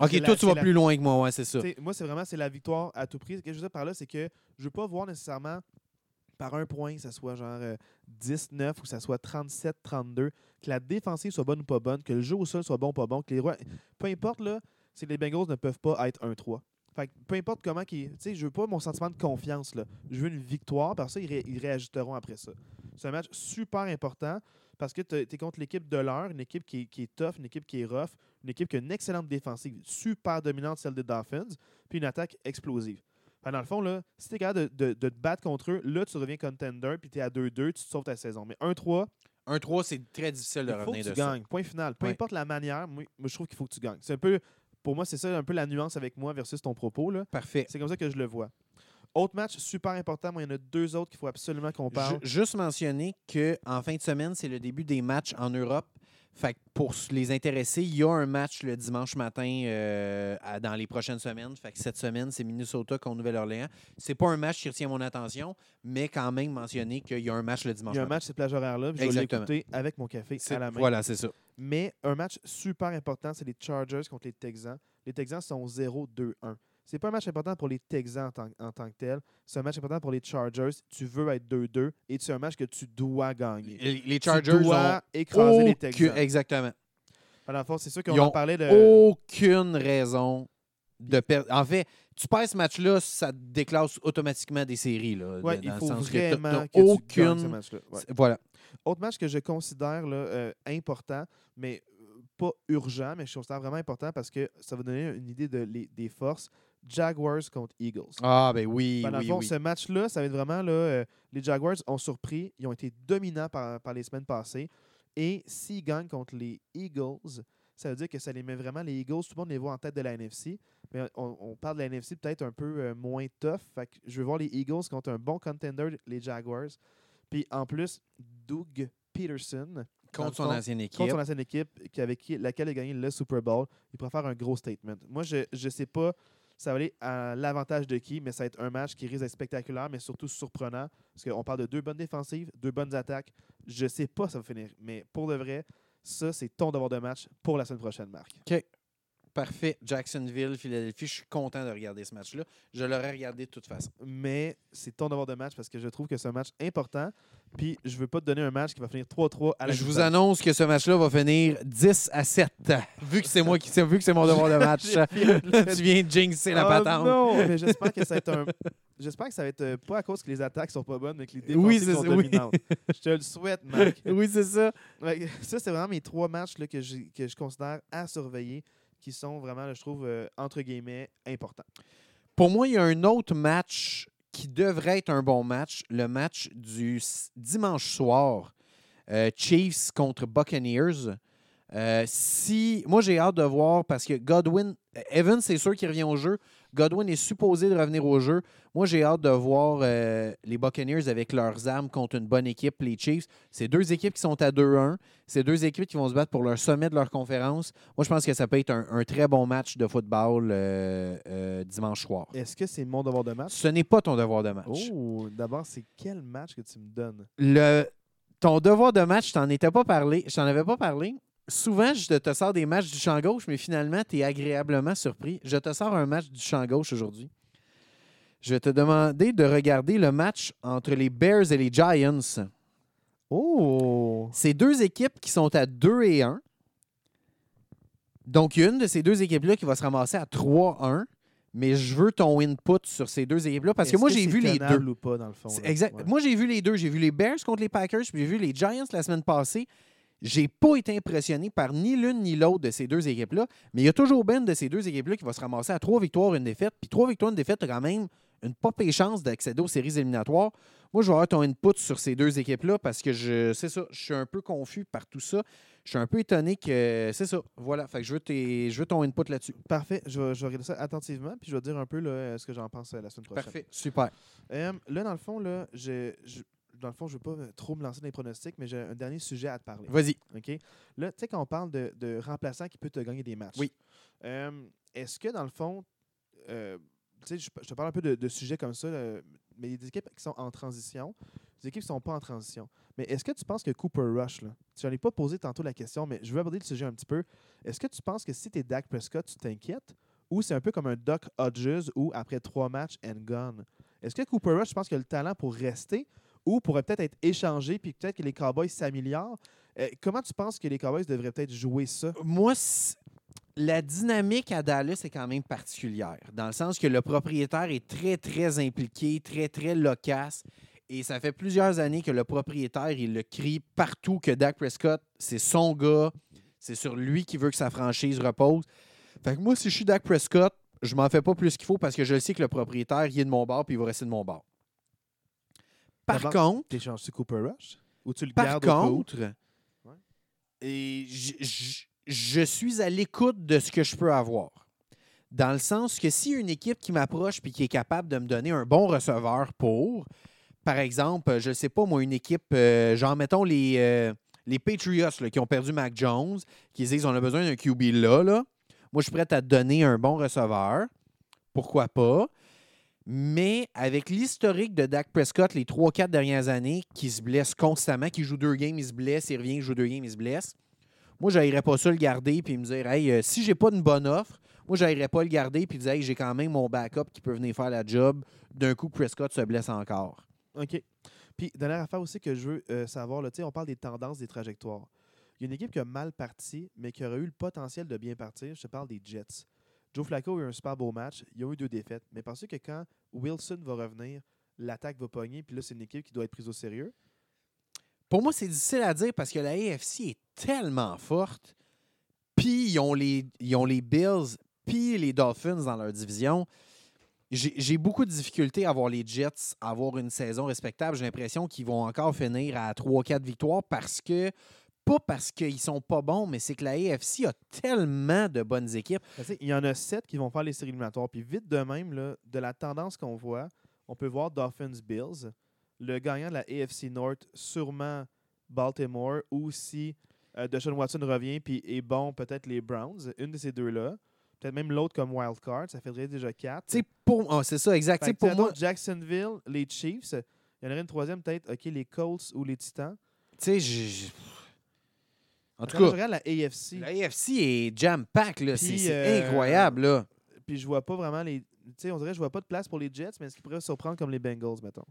S2: OK, toi, tu vas
S1: la-
S2: plus loin que moi, ouais, c'est ça.
S1: Moi, c'est vraiment c'est la victoire à tout prix. Ce que je veux dire par là, c'est que je veux pas voir nécessairement par un point, que ça soit genre euh, 10-9 ou que ça soit 37-32, que la défensive soit bonne ou pas bonne, que le jeu au sol soit bon ou pas bon, que les rois. Peu importe, là, c'est que les Bengals ne peuvent pas être 1-3. Fait que peu importe comment qu'ils. Tu sais, je veux pas mon sentiment de confiance, là. Je veux une victoire, parce que ça, ils, ré- ils réajusteront après ça. C'est un match super important parce que tu es contre l'équipe de l'heure, une équipe qui est, qui est tough, une équipe qui est rough, une équipe qui a une excellente défensive, super dominante, celle des Dolphins, puis une attaque explosive. Dans le fond, là, si tu es capable de, de- de te battre contre eux, là, tu reviens contender, puis tu es à 2-2, tu te sauves ta saison. Mais 1-3,
S2: 1-3, c'est très difficile de
S1: il faut que
S2: revenir
S1: tu
S2: de
S1: gagnes. Point final. Peu
S2: Ouais.
S1: importe la manière, moi, moi, je trouve qu'il faut que tu gagnes. C'est un peu, pour moi, c'est ça un peu la nuance avec moi versus ton propos. Là.
S2: Parfait.
S1: C'est comme ça que je le vois. Autre match super important, moi, il y en a deux autres qu'il faut absolument qu'on parle.
S2: Ju- Juste mentionner qu'en fin de semaine, c'est le début des matchs en Europe. Fait que pour les intéressés, il y a un match le dimanche matin euh, à- dans les prochaines semaines. Fait que cette semaine, c'est Minnesota contre Nouvelle-Orléans. C'est pas un match qui retient mon attention, mais quand même mentionner qu'il y a un match le dimanche
S1: Il y a un
S2: matin.
S1: match, ces plages horaires-là, puis je vais l'écouter avec mon café à la main.
S2: Voilà, c'est ça.
S1: Mais un match super important, c'est les Chargers contre les Texans. Les Texans sont 0-2-1. C'est pas un match important pour les Texans en tant, en tant que tel. C'est un match important pour les Chargers. Tu veux être 2-2 et c'est un match que tu dois gagner.
S2: Les les
S1: tu
S2: Chargers
S1: dois
S2: ont
S1: écraser les Texans.
S2: Exactement.
S1: Fois, c'est sûr qu'on en parlait de.
S2: Aucune raison de perdre. En fait, tu perds ce match-là, ça te déclasse automatiquement des séries. Là,
S1: Ouais,
S2: dans
S1: il
S2: le
S1: faut
S2: sens que t'as-
S1: vraiment que tu gagnes ce match-là. Ouais.
S2: Voilà.
S1: Autre match que je considère là, euh, important, mais euh, pas urgent, mais je considère vraiment important parce que ça va donner une idée de, les- des forces. Jaguars contre Eagles.
S2: Ah, ben oui,
S1: Ben, dans le
S2: oui,
S1: fond,
S2: oui.
S1: ce match-là, ça va être vraiment là, euh, les Jaguars ont surpris, ils ont été dominants par, par les semaines passées. Et s'ils gagnent contre les Eagles, ça veut dire que ça les met vraiment les Eagles, tout le monde les voit en tête de la NFC. Mais on, on parle de la NFC peut-être un peu euh, moins tough. Fait que je veux voir les Eagles contre un bon contender, les Jaguars. Puis en plus, Doug Peterson
S2: Contre son ancienne équipe.
S1: contre son ancienne équipe qui, avec qui- laquelle il a gagné le Super Bowl, il pourrait faire un gros statement. Moi, je ne sais pas ça va aller à l'avantage de qui, mais ça va être un match qui risque d'être spectaculaire, mais surtout surprenant. Parce qu'on parle de deux bonnes défensives, deux bonnes attaques. Je sais pas ça va finir, mais pour de vrai, ça, c'est ton devoir de match pour la semaine prochaine, Marc.
S2: Parfait. Jacksonville, Philadelphie. Je suis content de regarder ce match-là. Je l'aurais regardé de toute façon.
S1: Mais c'est ton devoir de match parce que je trouve que c'est un match important. Puis je veux pas te donner un match qui va finir 3-3 à la
S2: Je vous annonce que ce match-là va finir 10 à 7. Vu que c'est moi qui vu que c'est mon devoir de match. tu viens de jinxer la
S1: Oh
S2: patente.
S1: Non, mais j'espère que ça va être un. J'espère que ça va être euh, pas à cause que les attaques sont pas bonnes, mais que les défensives
S2: Oui, c'est
S1: sont
S2: ça, oui.
S1: dominantes. Je te le souhaite, Marc.
S2: Oui, c'est ça.
S1: Ça, c'est vraiment mes trois matchs là, que, que je considère à surveiller, qui sont vraiment, je trouve, euh, entre guillemets, importants.
S2: Pour moi, il y a un autre match qui devrait être un bon match, le match du dimanche soir, euh, Chiefs contre Buccaneers. Euh, si moi j'ai hâte de voir parce que Godwin, Evans c'est sûr qu'il revient au jeu. Godwin est supposé de revenir au jeu. Moi j'ai hâte de voir euh, les Buccaneers avec leurs armes contre une bonne équipe, les Chiefs. C'est deux équipes qui sont à 2-1. C'est deux équipes qui vont se battre pour leur sommet de leur conférence. Moi je pense que ça peut être un, un très bon match de football euh, euh, dimanche soir.
S1: Est-ce que c'est mon devoir de match?
S2: Ce n'est pas ton devoir de match.
S1: Oh, d'abord, c'est quel match que tu me donnes?
S2: Le, ton devoir de match, je t'en étais pas parlé. Je t'en avais pas parlé. Souvent, je te sors des matchs du champ gauche, mais finalement, tu es agréablement surpris. Je te sors un match du champ gauche aujourd'hui. Je vais te demander de regarder le match entre les Bears et les Giants.
S1: Oh!
S2: C'est deux équipes qui sont à 2 et 1. Donc, il y a une de ces deux équipes-là qui va se ramasser à 3-1. Mais je veux ton input sur ces deux équipes-là parce que moi, j'ai vu les deux.
S1: ou pas, dans le fond?
S2: C'est
S1: là?
S2: Exact.
S1: Ouais.
S2: Moi, j'ai vu les deux. J'ai vu les Bears contre les Packers, puis j'ai vu les Giants la semaine passée. J'ai pas été impressionné par ni l'une ni l'autre de ces deux équipes-là, mais il y a toujours Ben de ces deux équipes-là qui va se ramasser à trois victoires, une défaite. Puis trois victoires, une défaite, tu as quand même une pas pire chance d'accéder aux séries éliminatoires. Moi, je vais avoir ton input sur ces deux équipes-là parce que je c'est ça, je suis un peu confus par tout ça. Je suis un peu étonné que c'est ça. Voilà. Fait que je veux, tes- je veux ton input là-dessus.
S1: Parfait. Je vais, je vais regarder ça attentivement, puis je vais dire un peu là, ce que j'en pense euh, la semaine prochaine.
S2: Parfait. Super.
S1: Euh, là, dans le fond, là, je, je- dans le fond, je ne veux pas trop me lancer dans les pronostics, mais j'ai un dernier sujet à te parler.
S2: Vas-y.
S1: OK? Là, tu sais, quand on parle de, de remplaçant qui peut te gagner des matchs,
S2: Oui.
S1: euh, est-ce que, dans le fond, euh, tu sais, je, je te parle un peu de, de sujets comme ça, là, mais il y a des équipes qui sont en transition. des équipes qui sont pas en transition. Mais est-ce que tu penses que Cooper Rush, là, je n'en ai pas posé tantôt la question, mais je veux aborder le sujet un petit peu. Est-ce que tu penses que si tu es Dak Prescott, tu t'inquiètes ou c'est un peu comme un Doc Hodges où après trois matchs and gone? Est-ce que Cooper Rush, je pense qu'il a le talent pour rester ou pourrait peut-être être échangé puis peut-être que les Cowboys s'améliorent? Euh, comment tu penses que les Cowboys devraient peut-être jouer ça?
S2: Moi, la dynamique à Dallas est quand même particulière, dans le sens que le propriétaire est très, très impliqué, très, très loquace. Et ça fait plusieurs années que le propriétaire, il le crie partout que Dak Prescott, c'est son gars, c'est sur lui qui veut que sa franchise repose. Fait que moi, si je suis Dak Prescott, je m'en fais pas plus qu'il faut parce que je sais que le propriétaire, il est de mon bord puis il va rester de mon bord. Par contre,
S1: T'échanges-tu Cooper Rush? Ou tu le
S2: par
S1: gardes au
S2: contre,
S1: Ouais.
S2: et j- j- je suis à l'écoute de ce que je peux avoir. Dans le sens que si une équipe qui m'approche puis qui est capable de me donner un bon receveur pour, par exemple, je ne sais pas, moi, une équipe, euh, genre, mettons les, euh, les Patriots là, qui ont perdu Mac Jones, qui disent on a besoin d'un QB là, là. Moi, je suis prêt à te donner un bon receveur. Pourquoi pas? Mais avec l'historique de Dak Prescott les 3-4 dernières années, qui se blesse constamment, qui joue deux games, il se blesse, il revient, il joue deux games, il se blesse. Moi, je pas ça le garder puis me dire, hey, euh, si j'ai pas une bonne offre, moi, je pas le garder puis dire, hey, j'ai quand même mon backup qui peut venir faire la job. D'un coup, Prescott se blesse encore.
S1: OK. Puis, dernière affaire aussi que je veux euh, savoir, on parle des tendances, des trajectoires. Il y a une équipe qui a mal parti, mais qui aurait eu le potentiel de bien partir. Je te parle des Jets. Joe Flacco a eu un super beau match. Ils ont eu deux défaites. Mais pensez que quand Wilson va revenir, l'attaque va pogner. Puis là, c'est une équipe qui doit être prise au sérieux?
S2: Pour moi, c'est difficile à dire parce que la AFC est tellement forte. Puis ils ont les, ils ont les Bills, puis les Dolphins dans leur division. J'ai beaucoup de difficultés à voir les Jets avoir une saison respectable. J'ai l'impression qu'ils vont encore finir à 3-4 victoires parce que, pas parce qu'ils sont pas bons, mais c'est que la AFC a tellement de bonnes équipes.
S1: Ben, il y en a sept qui vont faire les séries éliminatoires. Puis vite de même, là, de la tendance qu'on voit, on peut voir Dolphins-Bills. Le gagnant de la AFC North, sûrement Baltimore. Ou si euh, Deshaun Watson revient puis est bon, peut-être les Browns. Une de ces deux-là. Peut-être même l'autre comme wild card. Ça ferait déjà quatre.
S2: Pour ah, c'est ça, exact. Pour moi,
S1: Jacksonville, les Chiefs. Il y en aurait une troisième, peut-être, OK, les Colts ou les Titans.
S2: tu sais, en tout
S1: je
S2: cas,
S1: regarde la AFC,
S2: la AFC est jam-pack. là. C'est c'est
S1: euh,
S2: incroyable. Là.
S1: puis je vois pas vraiment les. Tu sais, on dirait que je vois pas de place pour les Jets, mais ce qui pourrait surprendre comme les Bengals, mettons.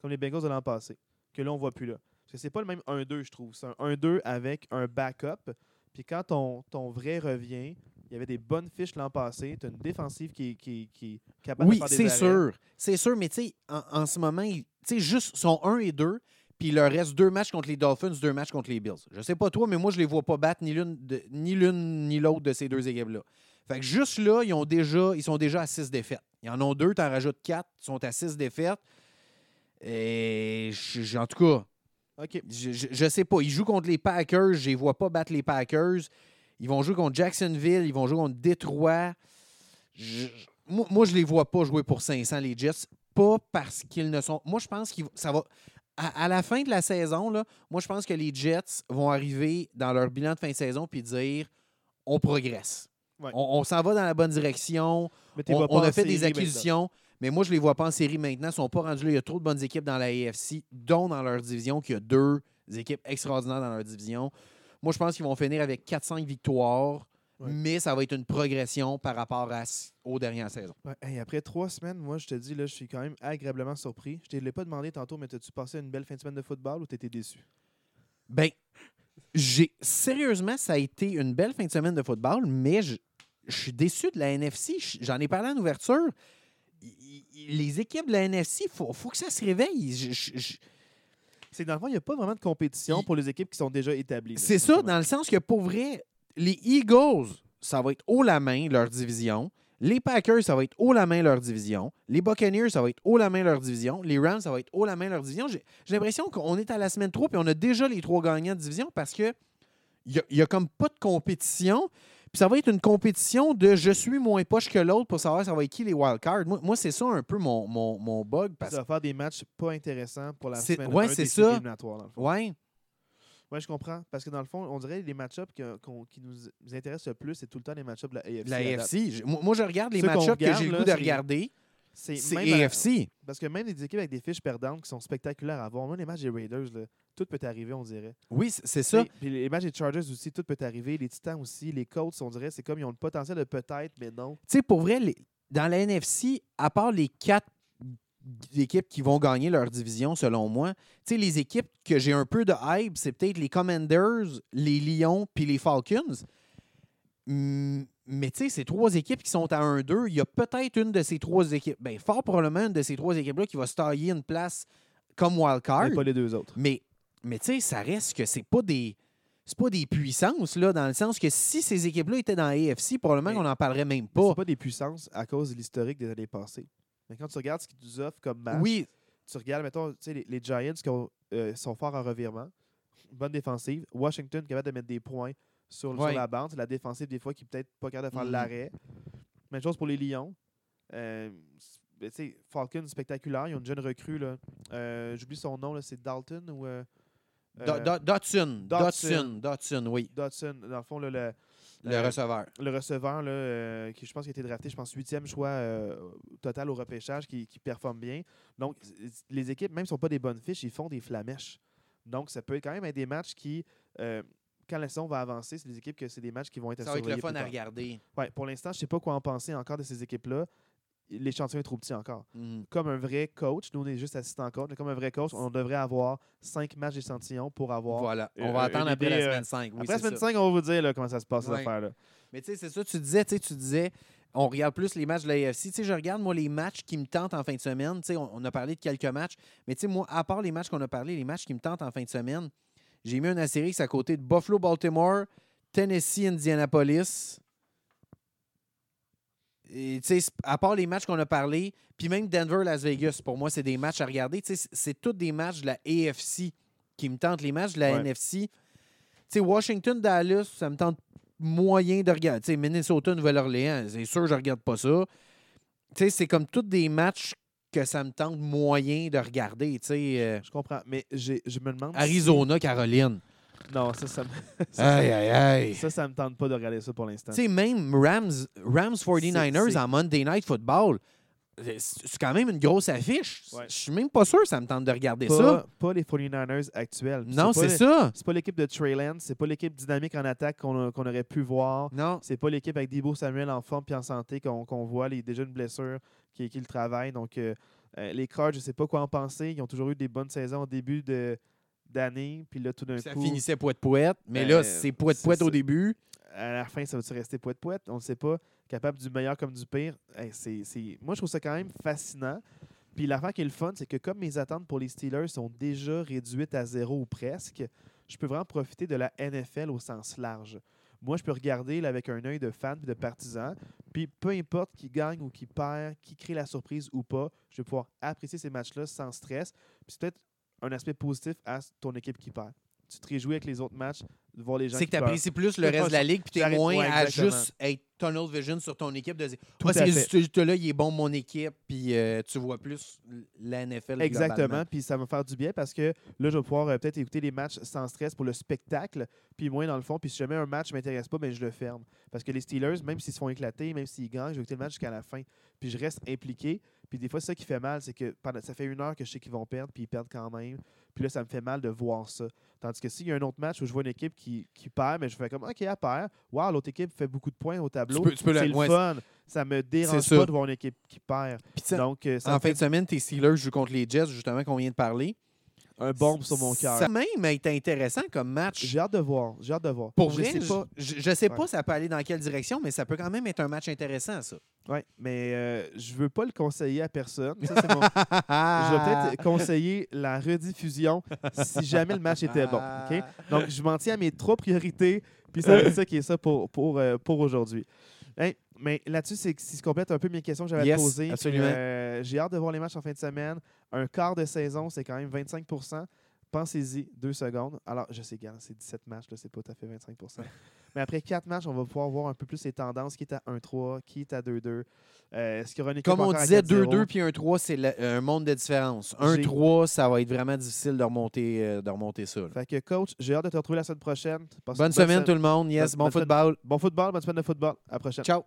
S1: Comme les Bengals de l'an passé. Que là, on voit plus là. Parce que c'est pas le même 1-2, je trouve. C'est un 1-2 avec un backup. Puis quand ton, ton vrai revient, il y avait des bonnes fiches l'an passé. Tu as une défensive qui, qui, qui est capable
S2: Oui,
S1: de faire des
S2: c'est
S1: arrêts.
S2: sûr. C'est sûr, mais tu sais, en, en ce moment, tu sais, juste sont 1 et 2, puis il leur reste deux matchs contre les Dolphins, deux matchs contre les Bills. Je sais pas toi, mais moi, je les vois pas battre ni l'une ni l'une ni l'autre de ces deux équipes-là. Fait que juste là, ils, ont déjà, ils sont déjà à 6 défaites. Ils en ont deux, tu en rajoutes 4, ils sont à 6 défaites. Et en tout cas, je, je sais pas. Ils jouent contre les Packers. Je les vois pas battre les Packers. Ils vont jouer contre Jacksonville. Ils vont jouer contre Détroit. Moi, moi, je les vois pas jouer pour 500, les Jets. Pas parce qu'ils ne sont. Moi, je pense que ça va. À, à la fin de la saison, là, moi, je pense que les Jets vont arriver dans leur bilan de fin de saison puis dire on progresse.
S1: Ouais.
S2: On, on s'en va dans la bonne direction.
S1: Mais
S2: On, a fait des
S1: maintenant.
S2: acquisitions, mais moi, je les vois pas en série maintenant. Ils sont pas rendus là. Il y a trop de bonnes équipes dans la AFC, dont dans leur division, qu'il y a deux équipes extraordinaires dans leur division. Moi, je pense qu'ils vont finir avec 4-5 victoires,
S1: Ouais.
S2: mais ça va être une progression par rapport à, aux dernières saisons.
S1: Ouais, hey, après trois semaines, moi, je te dis, là, je suis quand même agréablement surpris. Je ne te l'ai pas demandé tantôt, mais as-tu passé une belle fin de semaine de football ou t'étais déçu?
S2: Ben, j'ai sérieusement, ça a été une belle fin de semaine de football, mais je, je suis déçu de la NFC. Je- J'en ai parlé en ouverture. Les équipes de la NFC, il faut, faut que ça se réveille. Je- je- je-
S1: C'est que dans le fond, il n'y a pas vraiment de compétition pour les équipes qui sont déjà établies.
S2: C'est ça, dans le sens que pour vrai, les Eagles, ça va être haut la main, leur division. Les Packers, ça va être haut la main, leur division. Les Buccaneers, ça va être haut la main, leur division. Les Rams, ça va être haut la main, leur division. J'ai l'impression qu'on est à la semaine 3 puis on a déjà les trois gagnants de division parce que il n'y a, comme pas de compétition. Puis ça va être une compétition de je suis moins poche que l'autre pour savoir ça va être qui les wildcards. Moi, moi c'est ça un peu mon, mon, mon bug. Parce...
S1: Ça va faire des matchs pas intéressants pour la semaine
S2: ouais,
S1: 1
S2: c'est ça.
S1: séries
S2: Ouais,
S1: je comprends. Parce que dans le fond, on dirait que les match-ups qui nous intéressent le plus, c'est tout le temps les match-ups de la AFC.
S2: La Moi, je regarde les match-ups que j'ai le goût de regarder.
S1: C'est à
S2: AFC.
S1: Parce que même des équipes avec des fiches perdantes qui sont spectaculaires à voir, même les matchs des Raiders, là, tout peut arriver, on dirait.
S2: Oui, c'est ça.
S1: Puis- Puis les matchs des Chargers aussi, tout peut arriver. Les Titans aussi, les Colts, on dirait, c'est comme ils ont le potentiel de peut-être, mais non.
S2: Tu sais, pour vrai, les- dans la NFC, à part les quatre équipes qui vont gagner leur division, selon moi, tu sais, les équipes que j'ai un peu de hype, c'est peut-être les Commanders, les Lions puis les Falcons. Hum, Mais tu sais, ces trois équipes qui sont à 1-2, il y a peut-être une de ces trois équipes, ben fort probablement une de ces trois équipes-là qui va se tailler une place comme wildcard.
S1: Mais pas les deux autres.
S2: Mais, mais tu sais, ça reste que c'est pas des. C'est pas des puissances, là, dans le sens que si ces équipes-là étaient dans AFC, probablement qu'on n'en parlerait même pas.
S1: C'est pas des puissances à cause de l'historique des années passées. Mais quand tu regardes ce qu'ils nous offrent comme match,
S2: Oui,
S1: tu regardes, mettons, tu sais, les, les Giants qui ont, euh, sont forts en revirement, bonne défensive. Washington capable de mettre des points sur, sur la bande. La défensive, des fois, qui peut-être pas capable de faire
S2: Mhm.
S1: l'arrêt. Même chose pour les Lions. Euh, Falcons, spectaculaire. Ils ont une jeune recrue. là. Euh, J'oublie son nom, là, c'est Dalton ou. euh,
S2: Do- Do- Dotson.
S1: Dotson.
S2: Dotson. Dotson, oui.
S1: Dodson, dans le fond, là, le,
S2: Le
S1: euh,
S2: receveur.
S1: le receveur, là, euh, qui je pense qui a été drafté, je pense, huitième choix euh, total au repêchage, qui, qui performe bien. Donc, les équipes, même si ne sont pas des bonnes fiches, ils font des flamèches. Donc, ça peut quand même être des matchs qui, quand la saison va avancer, c'est des équipes que c'est des matchs qui vont être
S2: Ça va être le fun à regarder.
S1: Ouais, pour l'instant, je ne sais pas quoi en penser encore de ces équipes-là. L'échantillon est trop petit encore.
S2: Mhm.
S1: Comme un vrai coach, nous on est juste assistant coach, mais comme un vrai coach, on devrait avoir cinq matchs d'échantillon pour avoir.
S2: Voilà.
S1: euh,
S2: On va attendre
S1: une
S2: après la
S1: euh,
S2: semaine 5. Oui,
S1: Après la semaine
S2: ça.
S1: 5, on va vous dire là, comment ça se passe, ces
S2: Ouais.
S1: affaires-là.
S2: Mais tu sais, c'est ça, tu disais, tu sais, tu disais, on regarde plus les matchs de l'AFC. Tu sais, je regarde, moi, les matchs qui me tentent en fin de semaine. Tu sais, on, on a parlé de quelques matchs, mais tu sais, moi, à part les matchs qu'on a parlé, les matchs qui me tentent en fin de semaine, j'ai mis un astérix à côté de Buffalo, Baltimore, Tennessee, Indianapolis. Et à part les matchs qu'on a parlé, puis même Denver, Las Vegas, pour moi, c'est des matchs à regarder. C'est- tous des matchs de la AFC qui me tentent. Les matchs de la
S1: Ouais.
S2: NFC, tu sais, Washington, Dallas, ça me tente moyen de regarder. Minnesota, Nouvelle-Orléans, c'est sûr, je regarde pas ça. C'est comme tous des matchs que ça me tente moyen de regarder. Euh,
S1: Je comprends. Mais je me demande. si-
S2: Arizona, Caroline.
S1: Non, ça, ça, me- ça,
S2: Aïe, aïe, aïe.
S1: ça, ça me tente pas de regarder ça pour l'instant.
S2: Tu sais, même Rams, Rams 49ers
S1: c'est-
S2: en Monday Night Football, c'est quand même une grosse affiche.
S1: Ouais.
S2: Je suis même pas sûr que ça me tente de regarder ça.
S1: Pas, les 49ers actuels.
S2: Non, c'est ça.
S1: C'est pas l'équipe de Trey Lance, c'est pas l'équipe dynamique en attaque qu'on a- aurait pu voir.
S2: Non.
S1: C'est pas l'équipe avec Debo Samuel en forme puis en santé qu'on voit, les, déjà une blessure qui, qui le travaille. Donc, euh, euh, les Cards, je sais pas quoi en penser. Ils ont toujours eu des bonnes saisons au début de- d'année. Puis là, tout d'un
S2: Ça
S1: coup,
S2: finissait poète-poète, mais là, c'est poète-poète au
S1: ça.
S2: début.
S1: à la fin, ça va-tu rester poète-poète? On ne sait pas. Capable du meilleur comme du pire? Hey, c'est- c'est- Moi, je trouve ça quand même fascinant. Puis l'affaire qui est le fun, c'est que comme mes attentes pour les Steelers sont déjà réduites à zéro ou presque, je peux vraiment profiter de la NFL au sens large. Moi, je peux regarder là, avec un œil de fan et de partisan. Puis peu importe qui gagne ou qui perd, qui crée la surprise ou pas, je vais pouvoir apprécier ces matchs-là sans stress. Puis c'est peut-être un aspect positif à ton équipe qui perd. Tu te réjouis avec les autres matchs, de voir les gens
S2: C'est que tu apprécies plus le reste de la ligue, puis tu es moins
S1: ouais,
S2: à juste être tunnel vision sur ton équipe, de dire
S1: à
S2: ce résultat-là, il est bon, mon équipe, puis euh, tu vois plus la NFL.
S1: Exactement. Puis ça va me faire du bien parce que là, je vais pouvoir euh, peut-être écouter les matchs sans stress pour le spectacle, puis moins dans le fond. Puis si jamais un match ne m'intéresse pas, ben, je le ferme. Parce que les Steelers, même s'ils se font éclater, même s'ils gagnent, je vais écouter le match jusqu'à la fin. Puis je reste impliqué. Puis des fois, c'est ça qui fait mal, c'est que pendant, ça fait une heure que je sais qu'ils vont perdre, puis ils perdent quand même. Puis là, ça me fait mal de voir ça. Tandis que s'il y a un autre match où je vois une équipe qui, qui perd, mais je fais comme OK, elle perd. Wow, l'autre équipe fait beaucoup de points au tableau.
S2: peux- tu peux la-
S1: c'est le fun. Ça me dérange pas de voir une équipe qui perd.
S2: Tu
S1: Donc, euh,
S2: en fin de semaine, tes Steelers jouent contre les Jets, justement, qu'on vient de parler.
S1: Un bombe sur mon cœur.
S2: Ça même été intéressant comme match.
S1: J'ai hâte de voir. J'ai hâte de voir.
S2: Pour
S1: je
S2: vrai,
S1: sais pas.
S2: je, je sais pas
S1: Ouais.
S2: ça peut aller dans quelle direction, mais ça peut quand même être un match intéressant, ça.
S1: Ouais, mais euh, je veux pas le conseiller à personne. Ça, mon- Je vais peut-être conseiller la rediffusion si jamais le match était bon. ok? Donc, je m'en tiens à mes trois priorités. Puis ça, c'est ça qui est ça pour, pour, euh, pour aujourd'hui. Hein, mais là-dessus, c'est que si je complète un peu mes questions que j'avais
S2: Yes, absolument.
S1: Euh, J'ai hâte de voir les matchs en fin de semaine. Un quart de saison, c'est quand même 25% Pensez-y, deux secondes. Alors, je sais, gars, c'est 17 matchs, là, c'est pas tout à fait 25% Mais après quatre matchs, on va pouvoir voir un peu plus les tendances, qui est à 1-3, qui est à 2-2. Euh, Est-ce qu'il y aura une équipe
S2: Comme on disait,
S1: 4-0?
S2: 2-2 puis 1-3, c'est la- un monde de différence.
S1: J'ai-
S2: 1-3, ça va être vraiment difficile de remonter, euh, de remonter ça. là.
S1: Fait que, coach, j'ai hâte de te retrouver la semaine prochaine. Passe
S2: Bonne
S1: une
S2: semaine, tout le monde. Yes,
S1: bonne-
S2: bon
S1: bonne semaine.
S2: football.
S1: Bon football, bonne semaine de football. À la prochaine.
S2: Ciao.